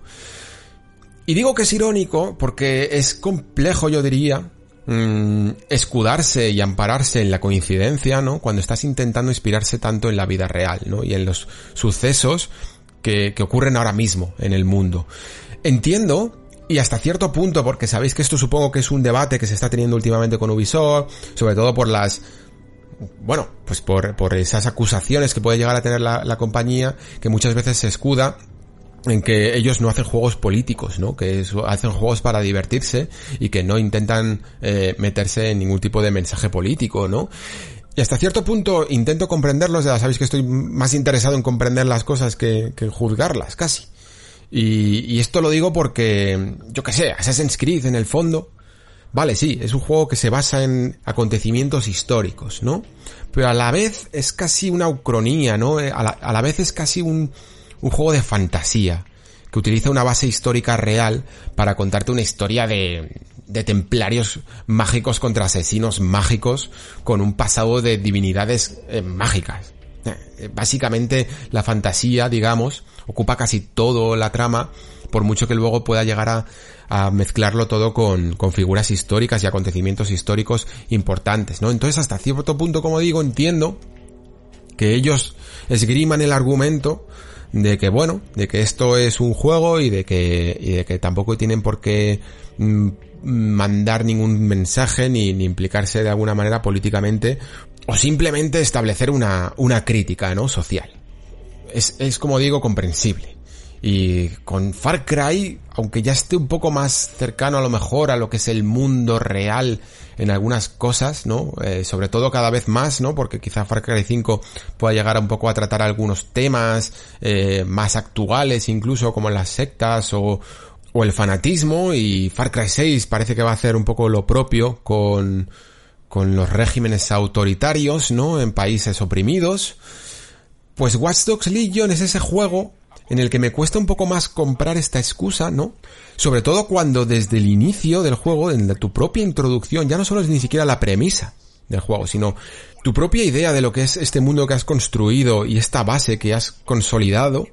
Y digo que es irónico porque es complejo, yo diría, mm, escudarse y ampararse en la coincidencia, ¿no? Cuando estás intentando inspirarse tanto en la vida real, ¿no? Y en los sucesos que, que ocurren ahora mismo en el mundo. Entiendo y hasta cierto punto, porque sabéis que esto supongo que es un debate que se está teniendo últimamente con Ubisoft, sobre todo por las bueno, pues por, por esas acusaciones que puede llegar a tener la, la compañía, que muchas veces se escuda en que ellos no hacen juegos políticos, ¿no? Que hacen juegos para divertirse y que no intentan eh, meterse en ningún tipo de mensaje político, ¿no? Y hasta cierto punto intento comprenderlos, ya sabéis que estoy más interesado en comprender las cosas que, en juzgarlas, casi. Y, y, esto lo digo porque, yo qué sé, Assassin's Creed en el fondo, vale, sí, es un juego que se basa en acontecimientos históricos, ¿no? Pero a la vez es casi una ucronía, ¿no? La, a la vez es casi un, un juego de fantasía que utiliza una base histórica real para contarte una historia de, de templarios mágicos contra asesinos mágicos con un pasado de divinidades eh, mágicas. Eh, básicamente la fantasía, digamos, ocupa casi todo la trama, por mucho que luego pueda llegar a, a mezclarlo todo con, con, figuras históricas y acontecimientos históricos importantes, ¿no? Entonces hasta cierto punto, como digo, entiendo que ellos esgriman el argumento de que bueno, de que esto es un juego y de que, y de que tampoco tienen por qué mm, mandar ningún mensaje ni, ni, implicarse de alguna manera políticamente o simplemente establecer una, una crítica, ¿no? Social. Es, es como digo, comprensible. Y con Far Cry, aunque ya esté un poco más cercano a lo mejor a lo que es el mundo real en algunas cosas, ¿no? Eh, sobre todo cada vez más, ¿no? Porque quizá Far Cry 5 pueda llegar un poco a tratar algunos temas eh, más actuales, incluso como las sectas o, o el fanatismo, y Far Cry 6 parece que va a hacer un poco lo propio con, con los regímenes autoritarios, ¿no? En países oprimidos. Pues Watch Dogs Legion es ese juego en el que me cuesta un poco más comprar esta excusa, ¿no? Sobre todo cuando desde el inicio del juego, en tu propia introducción, ya no solo es ni siquiera la premisa del juego, sino tu propia idea de lo que es este mundo que has construido y esta base que has consolidado,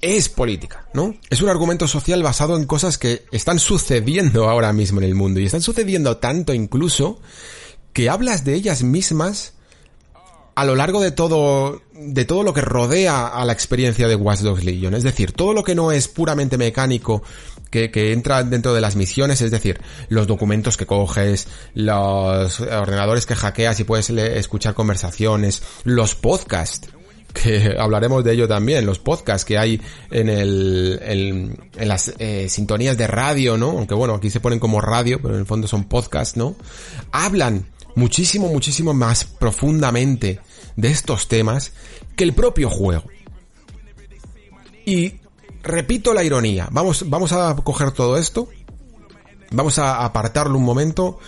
es política, ¿no? Es un argumento social basado en cosas que están sucediendo ahora mismo en el mundo y están sucediendo tanto incluso que hablas de ellas mismas a lo largo de todo, de todo lo que rodea a la experiencia de Watch Dogs Legion. Es decir, todo lo que no es puramente mecánico, que, que, entra dentro de las misiones, es decir, los documentos que coges, los ordenadores que hackeas y puedes escuchar conversaciones, los podcasts, que hablaremos de ello también, los podcasts que hay en el, en, en las eh, sintonías de radio, ¿no? Aunque bueno, aquí se ponen como radio, pero en el fondo son podcasts, ¿no? Hablan muchísimo, muchísimo más profundamente de estos temas que el propio juego. Y repito la ironía, vamos, vamos a coger todo esto, vamos a apartarlo un momento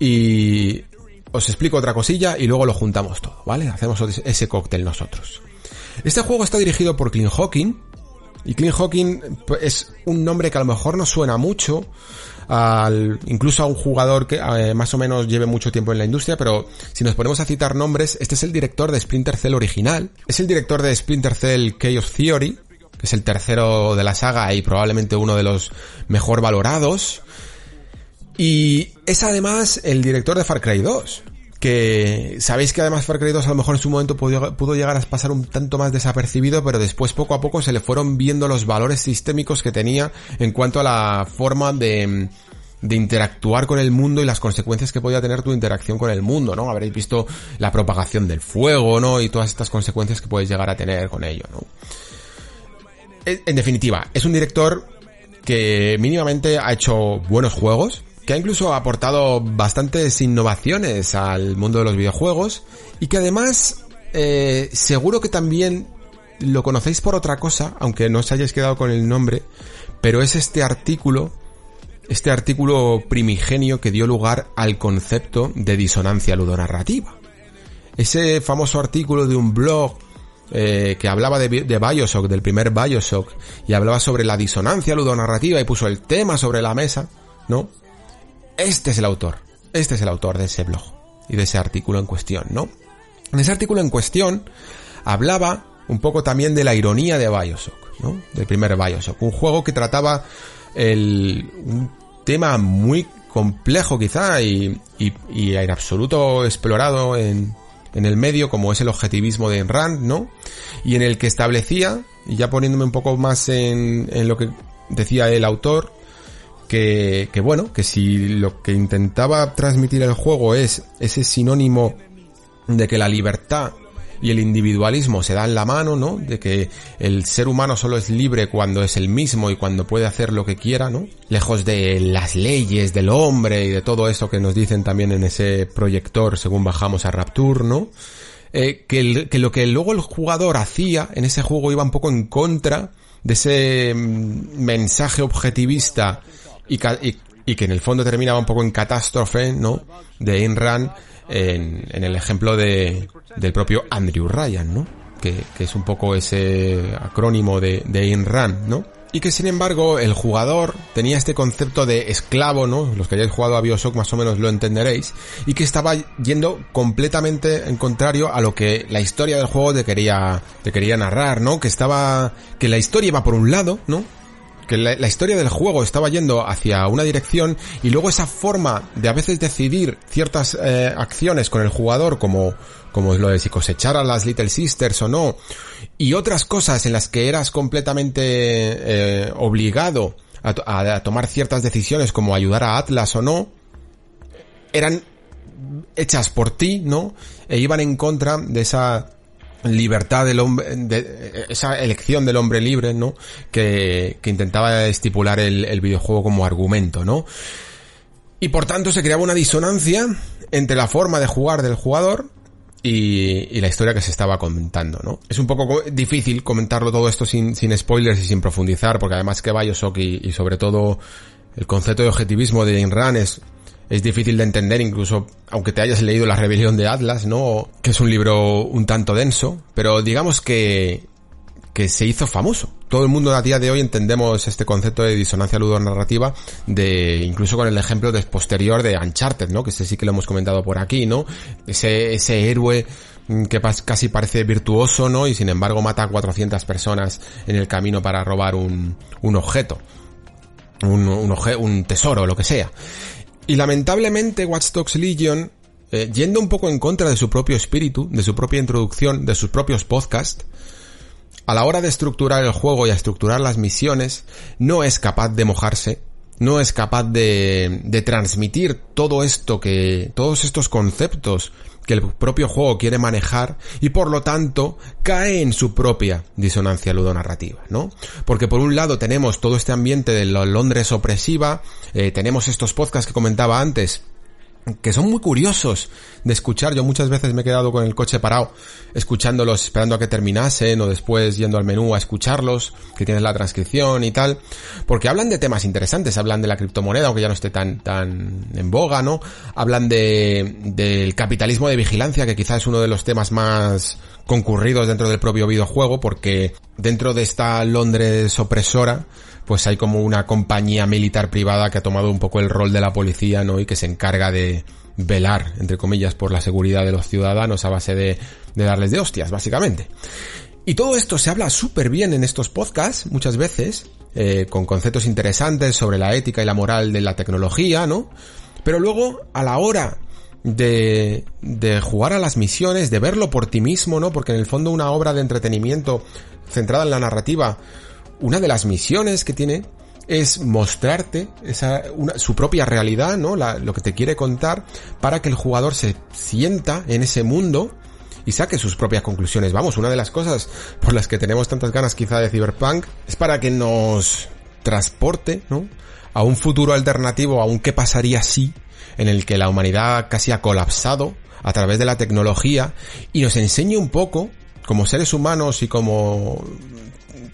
y os explico otra cosilla y luego lo juntamos todo, ¿vale? Hacemos ese cóctel nosotros. Este juego está dirigido por Clint Hawking y Clint Hawking pues, es un nombre que a lo mejor no suena mucho, al, incluso a un jugador que eh, más o menos lleve mucho tiempo en la industria, pero si nos ponemos a citar nombres, este es el director de Splinter Cell original, es el director de Splinter Cell Chaos Theory, que es el tercero de la saga y probablemente uno de los mejor valorados, y es además el director de Far Cry 2 que sabéis que además Far Cry 2 a lo mejor en su momento pudo, pudo, llegar a pasar un tanto más desapercibido, pero después poco a poco se le fueron viendo los valores sistémicos que tenía en cuanto a la forma de, de interactuar con el mundo y las consecuencias que podía tener tu interacción con el mundo, ¿no? Habréis visto la propagación del fuego, ¿no? Y todas estas consecuencias que puedes llegar a tener con ello, ¿no? En definitiva, es un director que mínimamente ha hecho buenos juegos, que ha incluso aportado bastantes innovaciones al mundo de los videojuegos y que además eh, seguro que también lo conocéis por otra cosa, aunque no os hayáis quedado con el nombre, pero es este artículo, este artículo primigenio que dio lugar al concepto de disonancia ludonarrativa. Ese famoso artículo de un blog eh, que hablaba de, de, Bioshock, del primer Bioshock, y hablaba sobre la disonancia ludonarrativa y puso el tema sobre la mesa, ¿no? Este es el autor, este es el autor de ese blog y de ese artículo en cuestión, ¿no? En ese artículo en cuestión hablaba un poco también de la ironía de Bioshock, ¿no? Del primer Bioshock, un juego que trataba el, un tema muy complejo quizá y, y, y en absoluto explorado en, en el medio, como es el objetivismo de Rand, ¿no? Y en el que establecía, y ya poniéndome un poco más en, en lo que decía el autor, que, que bueno, que si lo que intentaba transmitir el juego es ese sinónimo de que la libertad y el individualismo se dan la mano, ¿no? De que el ser humano solo es libre cuando es el mismo y cuando puede hacer lo que quiera, ¿no? Lejos de las leyes del hombre y de todo eso que nos dicen también en ese proyector según bajamos a Rapture, ¿no? Eh, que, que lo que luego el jugador hacía en ese juego iba un poco en contra de ese mensaje objetivista y, y, que en el fondo terminaba un poco en catástrofe, ¿no? De Ayn Rand en, en el ejemplo de, del propio Andrew Ryan, ¿no? Que, que es un poco ese acrónimo de, de Ayn Rand, ¿no? Y que sin embargo el jugador tenía este concepto de esclavo, ¿no? Los que hayáis jugado a Bioshock más o menos lo entenderéis. Y que estaba yendo completamente en contrario a lo que la historia del juego te quería, te quería narrar, ¿no? Que estaba, que la historia iba por un lado, ¿no? Que la, historia del juego estaba yendo hacia una dirección y luego esa forma de a veces decidir ciertas eh, acciones con el jugador como como lo de si cosechar a las Little Sisters o no y otras cosas en las que eras completamente eh, obligado a tomar ciertas decisiones como ayudar a Atlas o no eran hechas por ti, ¿no? E iban en contra de esa libertad del hombre, esa elección del hombre libre, ¿no? Que, que intentaba estipular el, el, videojuego como argumento, ¿no? Y por tanto se creaba una disonancia entre la forma de jugar del jugador y, y, la historia que se estaba comentando, ¿no? Es un poco difícil comentarlo todo esto sin, sin spoilers y sin profundizar, porque además que Bioshock y, y sobre todo el concepto de objetivismo de Ayn es es difícil de entender incluso aunque te hayas leído La rebelión de Atlas, ¿no? Que es un libro un tanto denso, pero digamos que que se hizo famoso. Todo el mundo a día de hoy entendemos este concepto de disonancia ludonarrativa de incluso con el ejemplo de posterior de Uncharted, ¿no? Que ese sí que lo hemos comentado por aquí, ¿no? Ese ese héroe que casi parece virtuoso, ¿no? Y sin embargo mata a 400 personas en el camino para robar un, un objeto. Un, un, un tesoro lo que sea. Y lamentablemente Watch Legion, eh, yendo un poco en contra de su propio espíritu, de su propia introducción, de sus propios podcasts, a la hora de estructurar el juego y a estructurar las misiones, no es capaz de mojarse, no es capaz de, de transmitir todo esto que, todos estos conceptos que el propio juego quiere manejar y por lo tanto cae en su propia disonancia ludonarrativa, ¿no? Porque por un lado tenemos todo este ambiente de Londres opresiva, eh, tenemos estos podcasts que comentaba antes, que son muy curiosos de escuchar. Yo muchas veces me he quedado con el coche parado, escuchándolos, esperando a que terminasen, o después yendo al menú a escucharlos, que tienes la transcripción y tal, porque hablan de temas interesantes, hablan de la criptomoneda, aunque ya no esté tan, tan en boga, ¿no? Hablan de, del capitalismo de vigilancia, que quizás es uno de los temas más concurridos dentro del propio videojuego, porque dentro de esta Londres opresora, pues hay como una compañía militar privada que ha tomado un poco el rol de la policía, ¿no? Y que se encarga de velar, entre comillas, por la seguridad de los ciudadanos a base de, de darles de hostias, básicamente. Y todo esto se habla súper bien en estos podcasts, muchas veces, eh, con conceptos interesantes sobre la ética y la moral de la tecnología, ¿no? Pero luego, a la hora de, de jugar a las misiones, de verlo por ti mismo, ¿no? Porque en el fondo una obra de entretenimiento centrada en la narrativa una de las misiones que tiene es mostrarte esa, su propia realidad, ¿no? Lo que te quiere contar para que el jugador se sienta en ese mundo y saque sus propias conclusiones. Vamos, una de las cosas por las que tenemos tantas ganas quizá de Cyberpunk es para que nos transporte, ¿no? A un futuro alternativo, a un qué pasaría si, en el que la humanidad casi ha colapsado a través de la tecnología y nos enseñe un poco como seres humanos y como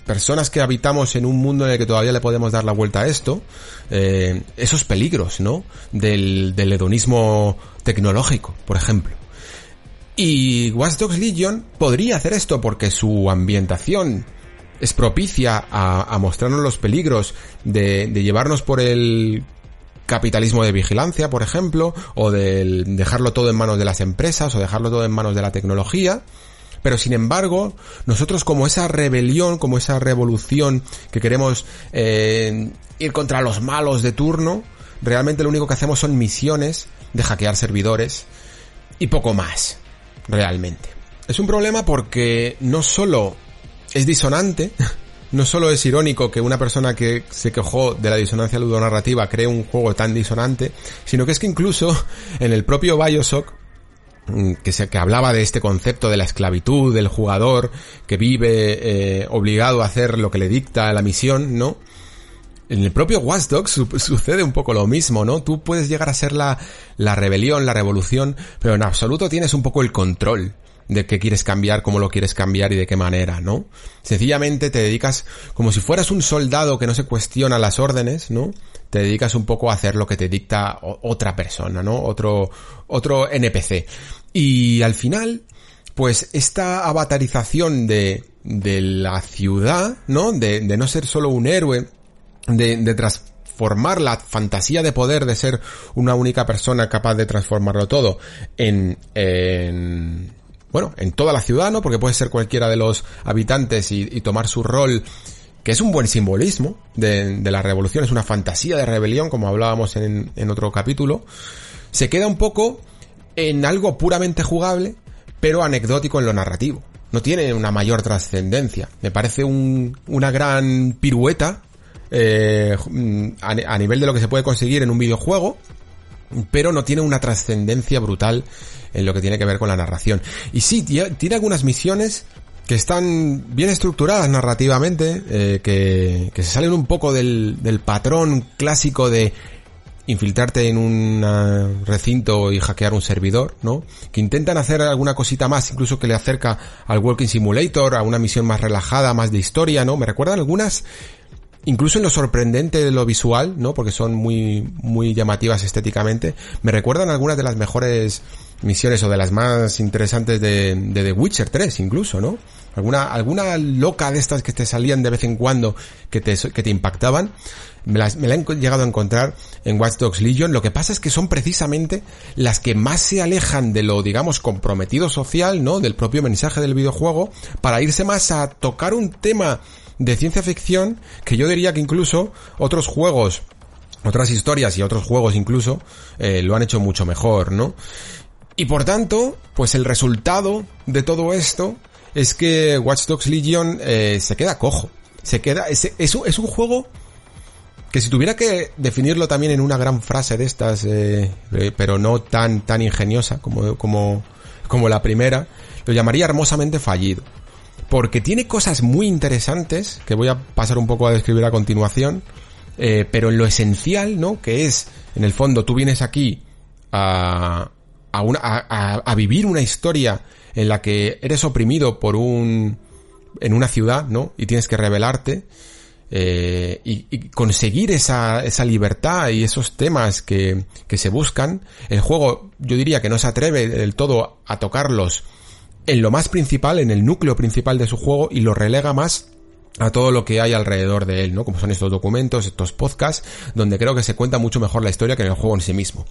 personas que habitamos en un mundo en el que todavía le podemos dar la vuelta a esto, eh, esos peligros, ¿no? Del, del hedonismo tecnológico, por ejemplo. Y Watch Dogs Legion podría hacer esto porque su ambientación es propicia a, mostrarnos los peligros de, de, llevarnos por el capitalismo de vigilancia, por ejemplo, o de dejarlo todo en manos de las empresas, o dejarlo todo en manos de la tecnología. Pero sin embargo, nosotros como esa rebelión, como esa revolución que queremos eh, ir contra los malos de turno, realmente lo único que hacemos son misiones de hackear servidores y poco más, realmente. Es un problema porque no solo es disonante, no solo es irónico que una persona que se quejó de la disonancia ludonarrativa cree un juego tan disonante, sino que es que incluso en el propio Bioshock que, se, que hablaba de este concepto de la esclavitud del jugador que vive eh, obligado a hacer lo que le dicta la misión, ¿no? En el propio Watch Dogs sucede un poco lo mismo, ¿no? Tú puedes llegar a ser la, la rebelión, la revolución, pero en absoluto tienes un poco el control de qué quieres cambiar, cómo lo quieres cambiar y de qué manera, ¿no? Sencillamente te dedicas como si fueras un soldado que no se cuestiona las órdenes, ¿no? Te dedicas un poco a hacer lo que te dicta otra persona, ¿no? Otro, otro NPC. Y al final, pues esta avatarización de, de la ciudad, ¿no? De, de no ser solo un héroe, de, de transformar la fantasía de poder de ser una única persona capaz de transformarlo todo en, en bueno, en toda la ciudad, ¿no? Porque puede ser cualquiera de los habitantes y, tomar su rol, que es un buen simbolismo de, la revolución, es una fantasía de rebelión, como hablábamos en, en otro capítulo, se queda un poco en algo puramente jugable, pero anecdótico en lo narrativo. No tiene una mayor trascendencia. Me parece un, una gran pirueta eh, a nivel de lo que se puede conseguir en un videojuego, pero no tiene una trascendencia brutal en lo que tiene que ver con la narración. Y sí, tiene algunas misiones que están bien estructuradas narrativamente, eh, que, que, se salen un poco del, del patrón clásico de infiltrarte en un recinto y hackear un servidor, ¿no? Que intentan hacer alguna cosita más, incluso que le acerca al Walking Simulator, a una misión más relajada, más de historia, ¿no? Me recuerdan algunas, incluso en lo sorprendente de lo visual, ¿no? Porque son muy, muy llamativas estéticamente, me recuerdan algunas de las mejores misiones o de las más interesantes de, de The Witcher 3 incluso, ¿no? Alguna, alguna loca de estas que te salían de vez en cuando que te, que te impactaban, me, las, me la he llegado a encontrar en Watch Dogs Legion. Lo que pasa es que son precisamente las que más se alejan de lo, digamos, comprometido social, ¿no? Del propio mensaje del videojuego, para irse más a tocar un tema de ciencia ficción que yo diría que incluso otros juegos otras historias y otros juegos incluso eh, lo han hecho mucho mejor, ¿no? Y por tanto, pues el resultado de todo esto es que Watch Dogs Legion eh, se queda cojo. Se queda, es, es, es, un juego que si tuviera que definirlo también en una gran frase de estas, eh, pero no tan, tan ingeniosa como, como, como la primera, lo llamaría hermosamente fallido. Porque tiene cosas muy interesantes, que voy a pasar un poco a describir a continuación, eh, pero en lo esencial, ¿no? Que es, en el fondo, tú vienes aquí a, a, una, a, vivir una historia en la que eres oprimido por un en una ciudad, ¿no? Y tienes que rebelarte eh, y, y, conseguir esa, esa libertad y esos temas que, que se buscan. El juego, yo diría que no se atreve del todo a tocarlos en lo más principal, en el núcleo principal de su juego y lo relega más a todo lo que hay alrededor de él, ¿no? Como son estos documentos, estos podcasts, donde creo que se cuenta mucho mejor la historia que en el juego en sí mismo.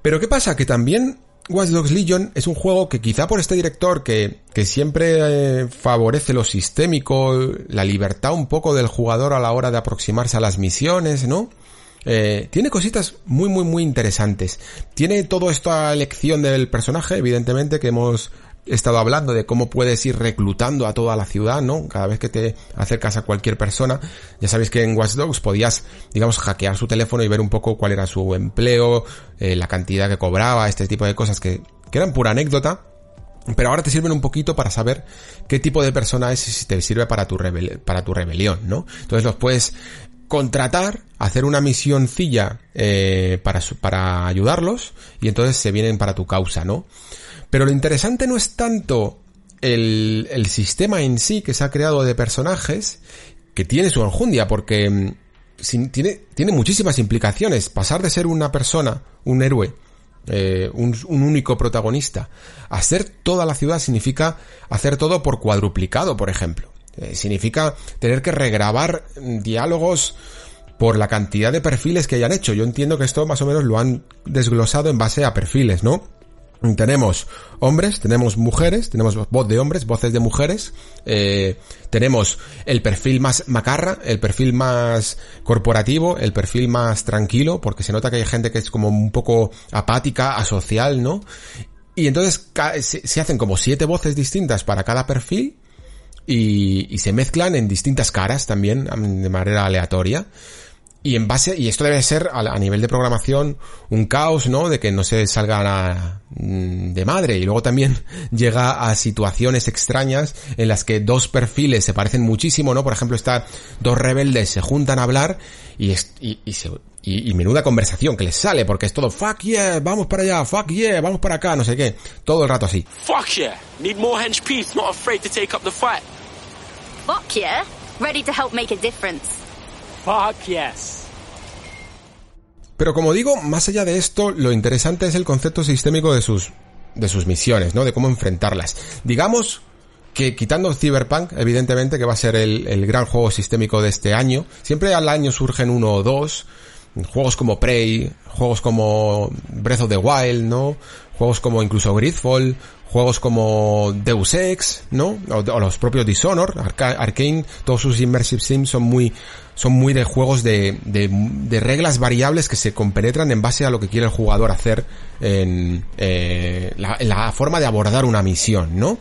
Pero ¿qué pasa? Que también Watch Dogs Legion es un juego que quizá por este director que, que siempre eh, favorece lo sistémico, la libertad un poco del jugador a la hora de aproximarse a las misiones, ¿no? Eh, tiene cositas muy muy muy interesantes. Tiene toda esta elección del personaje, evidentemente, que hemos he estado hablando de cómo puedes ir reclutando a toda la ciudad, ¿no? Cada vez que te acercas a cualquier persona, ya sabéis que en Watch podías, digamos, hackear su teléfono y ver un poco cuál era su empleo, eh, la cantidad que cobraba, este tipo de cosas que, eran pura anécdota, pero ahora te sirven un poquito para saber qué tipo de persona es y si te sirve para tu, para tu rebelión, ¿no? Entonces los puedes contratar, hacer una misioncilla eh, para, para ayudarlos y entonces se vienen para tu causa, ¿no? Pero lo interesante no es tanto el, el sistema en sí que se ha creado de personajes, que tiene su enjundia, porque mm, tiene, tiene muchísimas implicaciones. Pasar de ser una persona, un héroe, eh, un, único protagonista, a ser toda la ciudad significa hacer todo por cuadruplicado, por ejemplo. Eh, significa tener que regrabar mm, diálogos por la cantidad de perfiles que hayan hecho. Yo entiendo que esto más o menos lo han desglosado en base a perfiles, ¿no? Tenemos hombres, tenemos mujeres, tenemos voz de hombres, voces de mujeres, eh, tenemos el perfil más macarra, el perfil más corporativo, el perfil más tranquilo, porque se nota que hay gente que es como un poco apática, asocial, ¿no? Y entonces se hacen como siete voces distintas para cada perfil y, se mezclan en distintas caras también am, de manera aleatoria. Y en base, y esto debe ser a, nivel de programación un caos, ¿no? De que no se salga mm, de madre. Y luego también llega a situaciones extrañas en las que dos perfiles se parecen muchísimo, ¿no? Por ejemplo, está dos rebeldes se juntan a hablar y, y se- y- y menuda conversación que les sale, porque es todo fuck yeah, vamos para allá, fuck yeah, vamos para acá, no sé qué. Todo el rato así. Fuck yeah. Need more hench peace, not afraid to take up the fight. Fuck yeah. Ready to help make a difference. Fuck yes. Pero como digo, más allá de esto, lo interesante es el concepto sistémico de sus, de sus misiones, ¿no? De cómo enfrentarlas. Digamos que quitando Cyberpunk, evidentemente, que va a ser el, el gran juego sistémico de este año, siempre al año surgen uno o dos, juegos como Prey, juegos como Breath of the Wild, ¿no? Juegos como incluso Gridfall, juegos como Deus Ex, ¿no? O, los propios Dishonor, Arca- Arcane, todos sus Immersive Sims son muy, son muy de juegos de, de, de reglas variables que se compenetran en base a lo que quiere el jugador hacer en, eh, la, en la forma de abordar una misión, ¿no?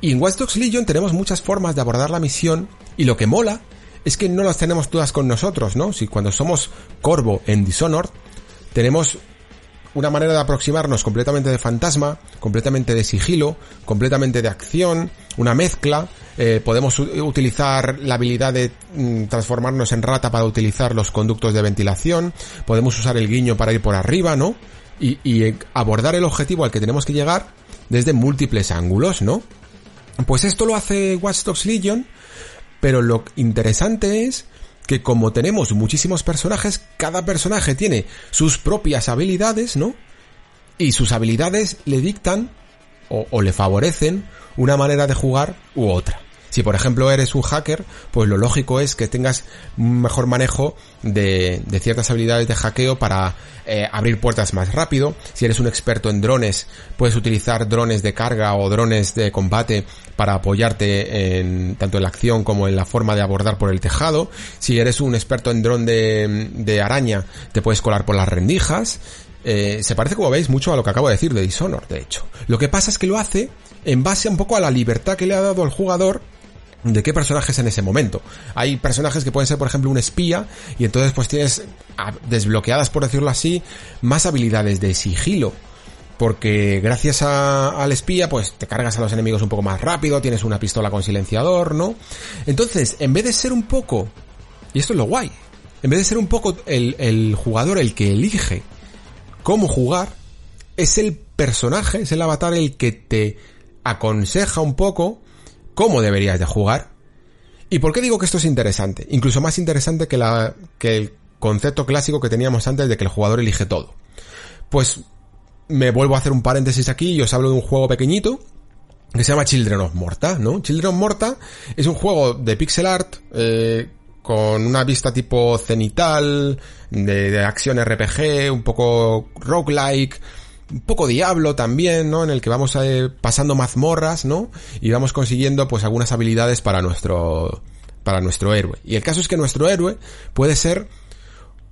Y en Watch Dogs Legion tenemos muchas formas de abordar la misión y lo que mola es que no las tenemos todas con nosotros, ¿no? Si cuando somos Corvo en Dishonored tenemos una manera de aproximarnos completamente de fantasma, completamente de sigilo, completamente de acción, una mezcla. eh, podemos utilizar la habilidad de mm, transformarnos en rata para utilizar los conductos de ventilación. Podemos usar el guiño para ir por arriba, ¿no? Y, y, eh, abordar el objetivo al que tenemos que llegar desde múltiples ángulos, ¿no? Pues esto lo hace Watch Dogs Legion, pero lo interesante es que como tenemos muchísimos personajes, cada personaje tiene sus propias habilidades, ¿no? Y sus habilidades le dictan o, o le favorecen una manera de jugar u otra. Si por ejemplo eres un hacker, pues lo lógico es que tengas un mejor manejo de, de ciertas habilidades de hackeo para eh, abrir puertas más rápido. Si eres un experto en drones, puedes utilizar drones de carga o drones de combate para apoyarte en tanto en la acción como en la forma de abordar por el tejado. Si eres un experto en dron de, de araña, te puedes colar por las rendijas. Eh, se parece, como veis, mucho a lo que acabo de decir de Dishonored, de hecho. Lo que pasa es que lo hace en base un poco a la libertad que le ha dado al jugador de qué personajes en ese momento. Hay personajes que pueden ser, por ejemplo, un espía, y entonces pues tienes ah, desbloqueadas, por decirlo así, más habilidades de sigilo. Porque gracias a- al espía, pues te cargas a los enemigos un poco más rápido, tienes una pistola con silenciador, ¿no? Entonces, en vez de ser un poco, y esto es lo guay, en vez de ser un poco el, el jugador el que elige cómo jugar, es el personaje, es el avatar el que te aconseja un poco cómo deberías de jugar. ¿Y por qué digo que esto es interesante? Incluso más interesante que, la, que el concepto clásico que teníamos antes de que el jugador elige todo. Pues me vuelvo a hacer un paréntesis aquí y os hablo de un juego pequeñito que se llama Children of Morta, ¿no? Children of Morta es un juego de pixel art eh, con una vista tipo cenital, de, de acción RPG, un poco roguelike, un poco diablo también, ¿no? En el que vamos eh, pasando mazmorras, ¿no? Y vamos consiguiendo pues algunas habilidades para nuestro para nuestro héroe. Y el caso es que nuestro héroe puede ser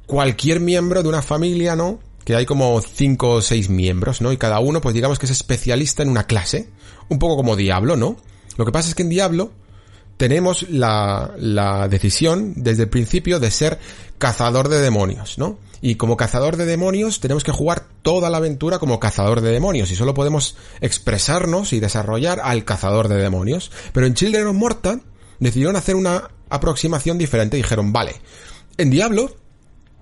cualquier miembro de una familia, ¿no? Que hay como cinco o seis miembros, ¿no? Y cada uno, pues digamos que es especialista en una clase. Un poco como Diablo, ¿no? Lo que pasa es que en Diablo tenemos la, la decisión desde el principio de ser cazador de demonios, ¿no? Y como cazador de demonios tenemos que jugar toda la aventura como cazador de demonios y solo podemos expresarnos y desarrollar al cazador de demonios. Pero en Children of Morta decidieron hacer una aproximación diferente. Dijeron, vale, en Diablo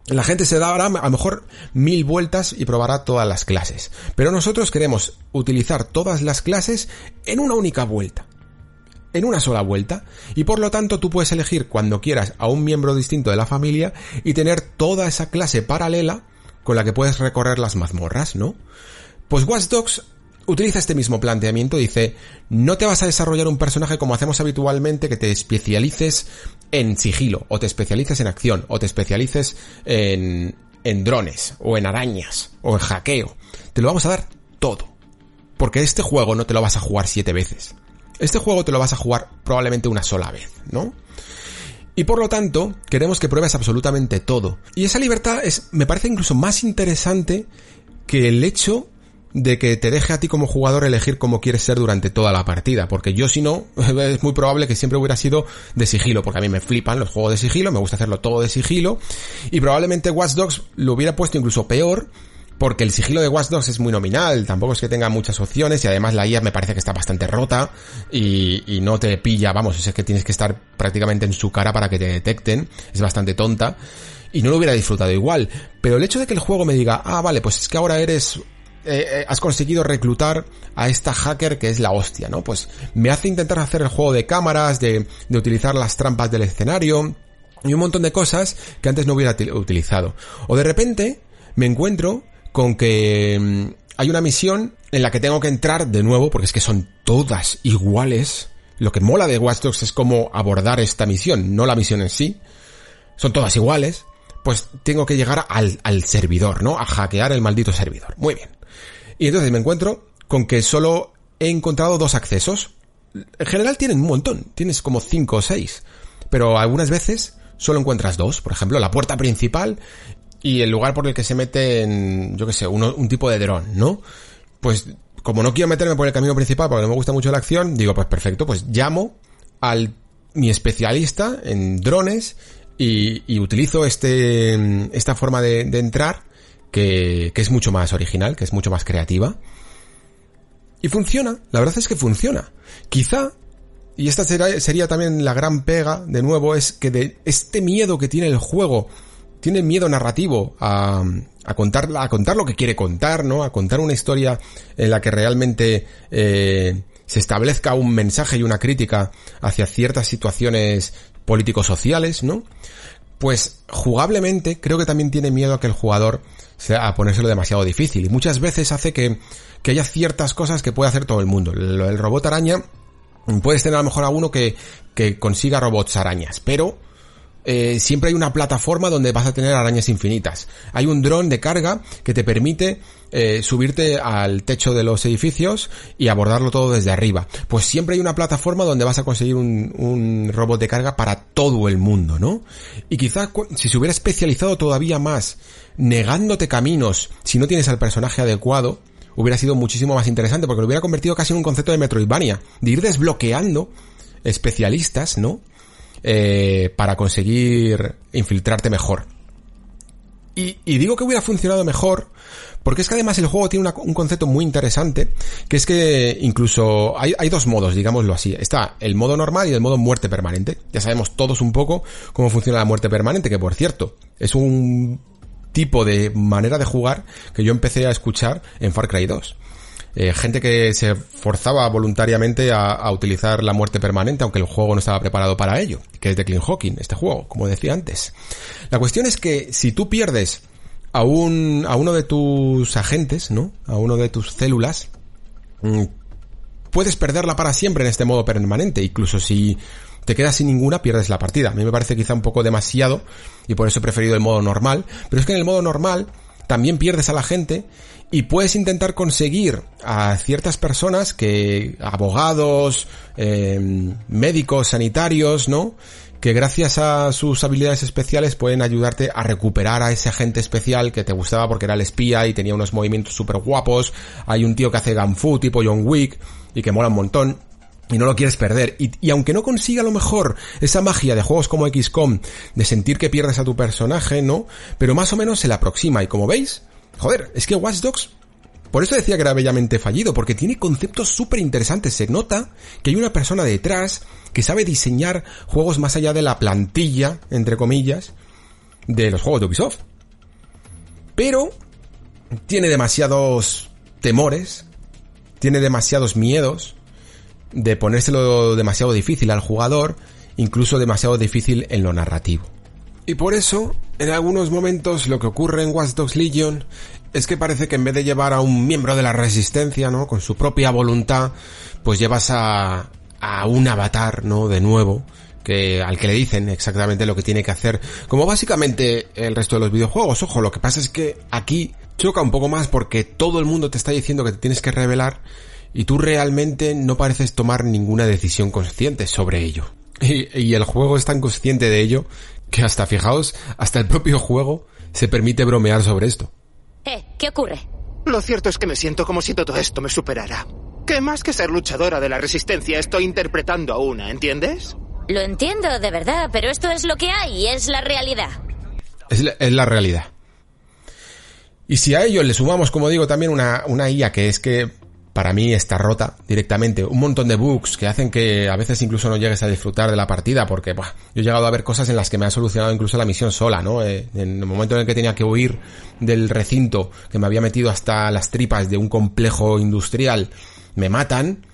La gente se dará a lo mejor mil vueltas y probará todas las clases. Pero nosotros queremos utilizar todas las clases en una única vuelta. En una sola vuelta. Y por lo tanto tú puedes elegir cuando quieras a un miembro distinto de la familia y tener toda esa clase paralela con la que puedes recorrer las mazmorras, ¿no? Pues Watch Dogs utiliza este mismo planteamiento, dice, no te vas a desarrollar un personaje como hacemos habitualmente, que te especialices en sigilo, o te especialices en acción, o te especialices en, en drones, o en arañas, o en hackeo. Te lo vamos a dar todo. Porque este juego no te lo vas a jugar siete veces. Este juego te lo vas a jugar probablemente una sola vez, ¿no? Y por lo tanto, queremos que pruebes absolutamente todo. Y esa libertad es, me parece incluso más interesante que el hecho de que te deje a ti como jugador elegir cómo quieres ser durante toda la partida, porque yo si no, es muy probable que siempre hubiera sido de sigilo, porque a mí me flipan los juegos de sigilo, me gusta hacerlo todo de sigilo, y probablemente Watch Dogs lo hubiera puesto incluso peor, porque el sigilo de Watch es muy nominal, tampoco es que tenga muchas opciones y además la IA me parece que está bastante rota y, y, no te pilla, vamos, es que tienes que estar prácticamente en su cara para que te detecten, es bastante tonta y no lo hubiera disfrutado igual, pero el hecho de que el juego me diga, ah, vale, pues es que ahora eres eh, has conseguido reclutar a esta hacker que es la hostia, ¿no? Pues me hace intentar hacer el juego de cámaras, de, de utilizar las trampas del escenario y un montón de cosas que antes no hubiera utilizado. O de repente me encuentro con que mm, hay una misión en la que tengo que entrar de nuevo, porque es que son todas iguales. Lo que mola de Watch Dogs es cómo abordar esta misión, no la misión en sí. Son todas iguales. Pues tengo que llegar al, al servidor, ¿no? A hackear el maldito servidor. Muy bien. Y entonces me encuentro con que solo he encontrado dos accesos. En general tienen un montón, tienes como cinco o seis. Pero algunas veces solo encuentras dos. Por ejemplo, la puerta principal y el lugar por el que se mete en, yo qué sé, un tipo de dron, ¿no? Pues como no quiero meterme por el camino principal porque no me gusta mucho la acción, digo, pues perfecto, pues llamo al mi especialista en drones y, y utilizo este, esta forma de, de entrar que, que es mucho más original, que es mucho más creativa. Y funciona, la verdad es que funciona. Quizá, y esta sería, sería también la gran pega, de nuevo, es que de este miedo que tiene el juego, tiene miedo narrativo a, a contar, a contar lo que quiere contar, ¿no? A contar una historia en la que realmente eh, se establezca un mensaje y una crítica hacia ciertas situaciones político-sociales, ¿no? Pues jugablemente creo que también tiene miedo a que el jugador sea a ponérselo demasiado difícil y muchas veces hace que, que haya ciertas cosas que puede hacer todo el mundo. El, robot araña puedes tener a lo mejor a uno que, que consiga robots arañas, pero eh, siempre hay una plataforma donde vas a tener arañas infinitas. Hay un dron de carga que te permite eh, subirte al techo de los edificios y abordarlo todo desde arriba. Pues siempre hay una plataforma donde vas a conseguir un, un robot de carga para todo el mundo, ¿no? Y quizá si se hubiera especializado todavía más negándote caminos si no tienes al personaje adecuado, hubiera sido muchísimo más interesante porque lo hubiera convertido casi en un concepto de Metroidvania, de ir desbloqueando especialistas, ¿no? Eh, para conseguir infiltrarte mejor. Y, digo que hubiera funcionado mejor porque es que además el juego tiene un concepto muy interesante, que es que incluso hay, hay, dos modos, digámoslo así. Está el modo normal y el modo muerte permanente. Ya sabemos todos un poco cómo funciona la muerte permanente, que por cierto, es un tipo de manera de jugar que yo empecé a escuchar en Far Cry 2. Eh, gente que se forzaba voluntariamente a, utilizar la muerte permanente, aunque el juego no estaba preparado para ello, que es de Clean Hawking, este juego, como decía antes. La cuestión es que si tú pierdes a un, a uno de tus agentes, ¿no? A uno de tus células, mmm, puedes perderla para siempre en este modo permanente, incluso si te quedas sin ninguna, pierdes la partida. A mí me parece quizá un poco demasiado y por eso he preferido el modo normal. Pero es que en el modo normal también pierdes a la gente y puedes intentar conseguir a ciertas personas que, abogados, eh, médicos, sanitarios, ¿no? Que gracias a sus habilidades especiales pueden ayudarte a recuperar a ese agente especial que te gustaba porque era el espía y tenía unos movimientos súper guapos. Hay un tío que hace Fu tipo John Wick y que mola un montón y no lo quieres perder. Y, aunque no consiga a lo mejor esa magia de juegos como XCOM de sentir que pierdes a tu personaje, ¿no? Pero más o menos se le aproxima. Y como veis, joder, es que Watch Dogs, por eso decía que era bellamente fallido, porque tiene conceptos súper interesantes. Se nota que hay una persona detrás que sabe diseñar juegos más allá de la plantilla, entre comillas, de los juegos de Ubisoft. pero tiene demasiados temores, tiene demasiados miedos de ponérselo demasiado difícil al jugador, incluso demasiado difícil en lo narrativo. Y por eso, en algunos momentos lo que ocurre en Watch Dogs Legion es que parece que en vez de llevar a un miembro de la resistencia, ¿no? Con su propia voluntad, pues llevas a, a un avatar, ¿no? De nuevo, que, al que le dicen exactamente lo que tiene que hacer, como básicamente el resto de los videojuegos. Ojo, lo que pasa es que aquí choca un poco más porque todo el mundo te está diciendo que te tienes que revelar y tú realmente no pareces tomar ninguna decisión consciente sobre ello. Y, y, el juego es tan consciente de ello que hasta, fijaos, hasta el propio juego se permite bromear sobre esto. Eh, ¿qué ocurre? Lo cierto es que me siento como si todo esto me superara. Que más que ser luchadora de la resistencia estoy interpretando a una, ¿entiendes? Lo entiendo, de verdad, pero esto es lo que hay y es la realidad. Es la, es la realidad. Y si a ello le sumamos, como digo, también una, una IA que es que para mí está rota directamente. Un montón de bugs que hacen que a veces incluso no llegues a disfrutar de la partida porque buah, yo he llegado a ver cosas en las que me ha solucionado incluso la misión sola, ¿no? Eh, en el momento en el que tenía que huir del recinto, que me había metido hasta las tripas de un complejo industrial, me matan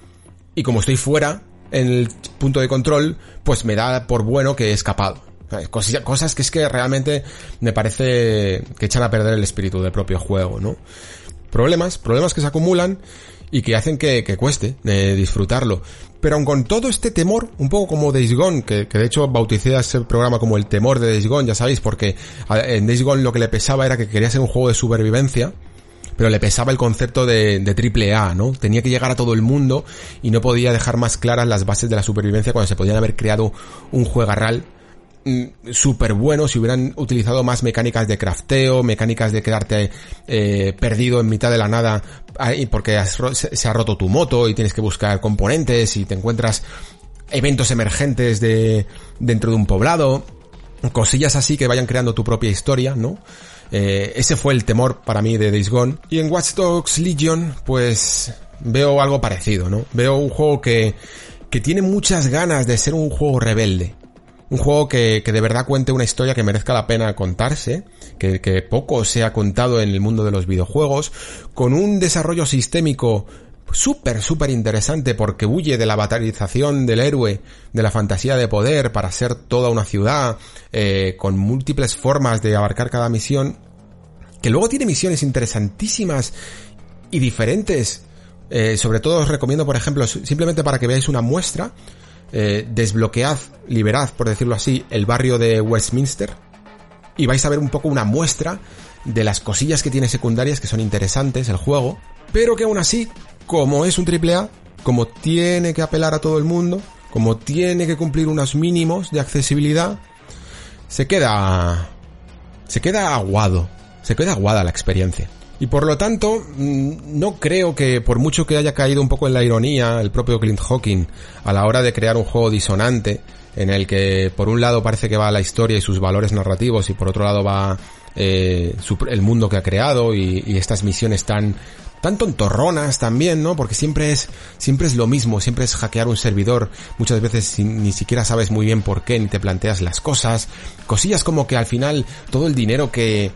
y como estoy fuera en el punto de control, pues me da por bueno que he escapado. Cosas que es que realmente me parece que echan a perder el espíritu del propio juego, ¿no? Problemas, problemas que se acumulan y que hacen que, que cueste eh, disfrutarlo. Pero aun con todo este temor, un poco como Days Gone, que, que, de hecho bauticé a ese programa como el temor de Days Gone, ya sabéis, porque en Days Gone lo que le pesaba era que quería ser un juego de supervivencia, pero le pesaba el concepto de, de triple A, ¿no? Tenía que llegar a todo el mundo y no podía dejar más claras las bases de la supervivencia cuando se podían haber creado un juegarral súper bueno si hubieran utilizado más mecánicas de crafteo, mecánicas de quedarte eh, perdido en mitad de la nada porque se ha roto tu moto y tienes que buscar componentes y te encuentras eventos emergentes de dentro de un poblado, cosillas así que vayan creando tu propia historia, ¿no? Eh, ese fue el temor para mí de Days Gone. Y en Watch Dogs Legion, pues veo algo parecido, ¿no? Veo un juego que, que tiene muchas ganas de ser un juego rebelde un juego que, que, de verdad cuente una historia que merezca la pena contarse, que, que poco se ha contado en el mundo de los videojuegos, con un desarrollo sistémico súper, súper interesante porque huye de la batalización del héroe, de la fantasía de poder para ser toda una ciudad, eh, con múltiples formas de abarcar cada misión, que luego tiene misiones interesantísimas y diferentes. Eh, sobre todo os recomiendo, por ejemplo, simplemente para que veáis una muestra, eh, desbloquead, liberad, por decirlo así, el barrio de Westminster y vais a ver un poco una muestra de las cosillas que tiene secundarias que son interesantes el juego, pero que aún así, como es un AAA, como tiene que apelar a todo el mundo, como tiene que cumplir unos mínimos de accesibilidad, se queda se queda aguado, se queda aguada la experiencia. Y por lo tanto, no creo que por mucho que haya caído un poco en la ironía el propio Clint Hawking a la hora de crear un juego disonante, en el que por un lado parece que va la historia y sus valores narrativos y por otro lado va eh, el mundo que ha creado y, y, estas misiones tan tan tontorronas también, ¿no? Porque siempre es siempre es lo mismo, siempre es hackear un servidor, muchas veces ni siquiera sabes muy bien por qué ni te planteas las cosas, cosillas como que al final todo el dinero que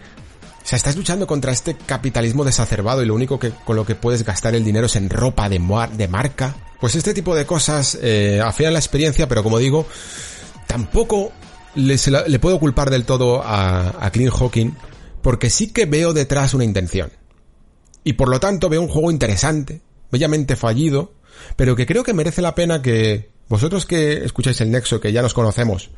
o sea, estás luchando contra este capitalismo desacerbado y lo único que con lo que puedes gastar el dinero es en ropa de, de marca. Pues este tipo de cosas eh, la experiencia, pero como digo, tampoco le, le puedo culpar del todo a, a Hawking, porque sí que veo detrás una intención. Y por lo tanto veo un juego interesante, bellamente fallido, pero que creo que merece la pena que vosotros que escucháis el Nexo, que ya nos conocemos,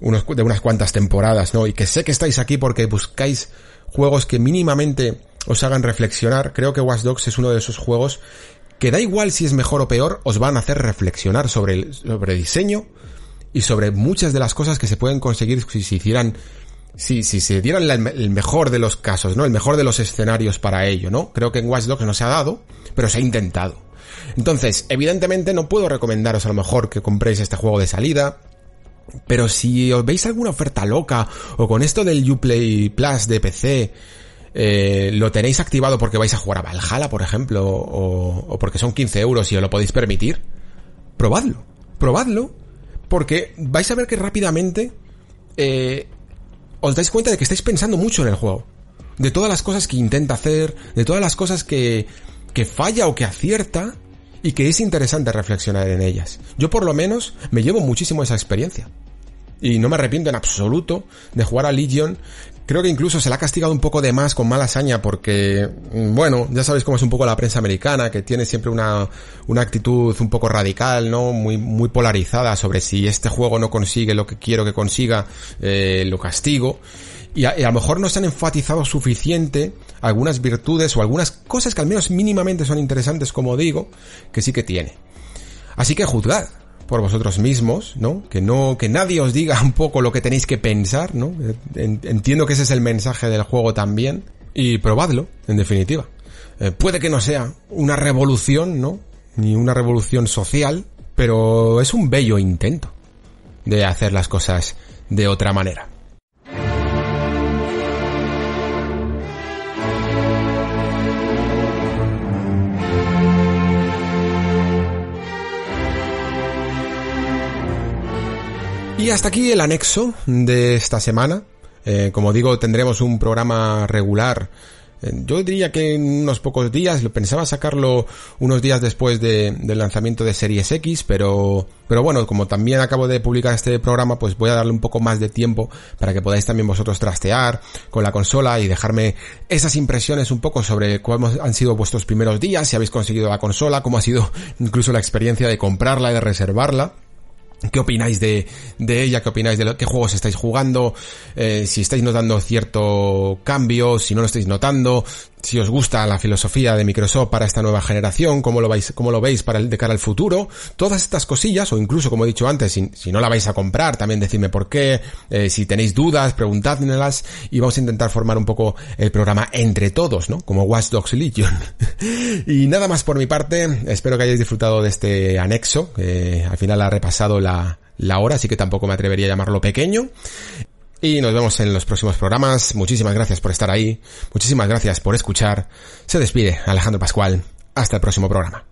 de unas cuantas temporadas, ¿no? Y que sé que estáis aquí porque buscáis juegos que mínimamente os hagan reflexionar. Creo que Watch Dogs es uno de esos juegos que da igual si es mejor o peor, os van a hacer reflexionar sobre el sobre diseño y sobre muchas de las cosas que se pueden conseguir si se hicieran si, si se dieran el mejor de los casos, ¿no? El mejor de los escenarios para ello, ¿no? Creo que en Watch Dogs no se ha dado, pero se ha intentado. Entonces, evidentemente no puedo recomendaros a lo mejor que compréis este juego de salida, pero si os veis alguna oferta loca o con esto del Uplay Plus de PC, eh, lo tenéis activado porque vais a jugar a Valhalla, por ejemplo, o, porque son 15 euros y os lo podéis permitir, probadlo, probadlo, porque vais a ver que rápidamente eh, os dais cuenta de que estáis pensando mucho en el juego. de todas las cosas que intenta hacer, de todas las cosas que, que falla o que acierta y que es interesante reflexionar en ellas. Yo por lo menos me llevo muchísimo esa experiencia. Y no me arrepiento en absoluto de jugar a Legion. Creo que incluso se la ha castigado un poco de más con mala hazaña porque, mm, bueno, ya sabéis cómo es un poco la prensa americana, que tiene siempre una, una actitud un poco radical, ¿no? Muy, muy polarizada sobre si este juego no consigue lo que quiero que consiga, eh, lo castigo. Y a, lo mejor no se han enfatizado suficiente algunas virtudes o algunas cosas que al menos mínimamente son interesantes, como digo, que sí que tiene. Así que juzgad por vosotros mismos, ¿no? Que no, que nadie os diga un poco lo que tenéis que pensar, ¿no? Entiendo que ese es el mensaje del juego también. Y probadlo, en definitiva. Eh, puede que no sea una revolución, ¿no? Ni una revolución social, pero es un bello intento de hacer las cosas de otra manera. Y hasta aquí el anexo de esta semana. Eh, como digo, tendremos un programa regular. Eh, yo diría que en unos pocos días, pensaba sacarlo unos días después de, del lanzamiento de Series X, pero, pero bueno, como también acabo de publicar este programa, pues voy a darle un poco más de tiempo para que podáis también vosotros trastear con la consola y dejarme esas impresiones un poco sobre cuáles han sido vuestros primeros días, si habéis conseguido la consola, cómo ha sido incluso la experiencia de comprarla y de reservarla. ¿Qué opináis de, de ella? ¿Qué opináis de lo, qué juegos estáis jugando? Eh, si estáis notando cierto cambio, si no lo estáis notando, si os gusta la filosofía de Microsoft para esta nueva generación, cómo lo veis, cómo lo veis para el, de cara al futuro, todas estas cosillas, o incluso como he dicho antes, si, no la vais a comprar, también decidme por qué, eh, si tenéis dudas, preguntádmelas, y vamos a intentar formar un poco el programa entre todos, ¿no? Como Watch Dogs Legion. y nada más por mi parte, espero que hayáis disfrutado de este anexo, al final ha repasado la hora, así que tampoco me atrevería a llamarlo pequeño. Y nos vemos en los próximos programas. Muchísimas gracias por estar ahí. Muchísimas gracias por escuchar. Se despide Alejandro Pascual. Hasta el próximo programa.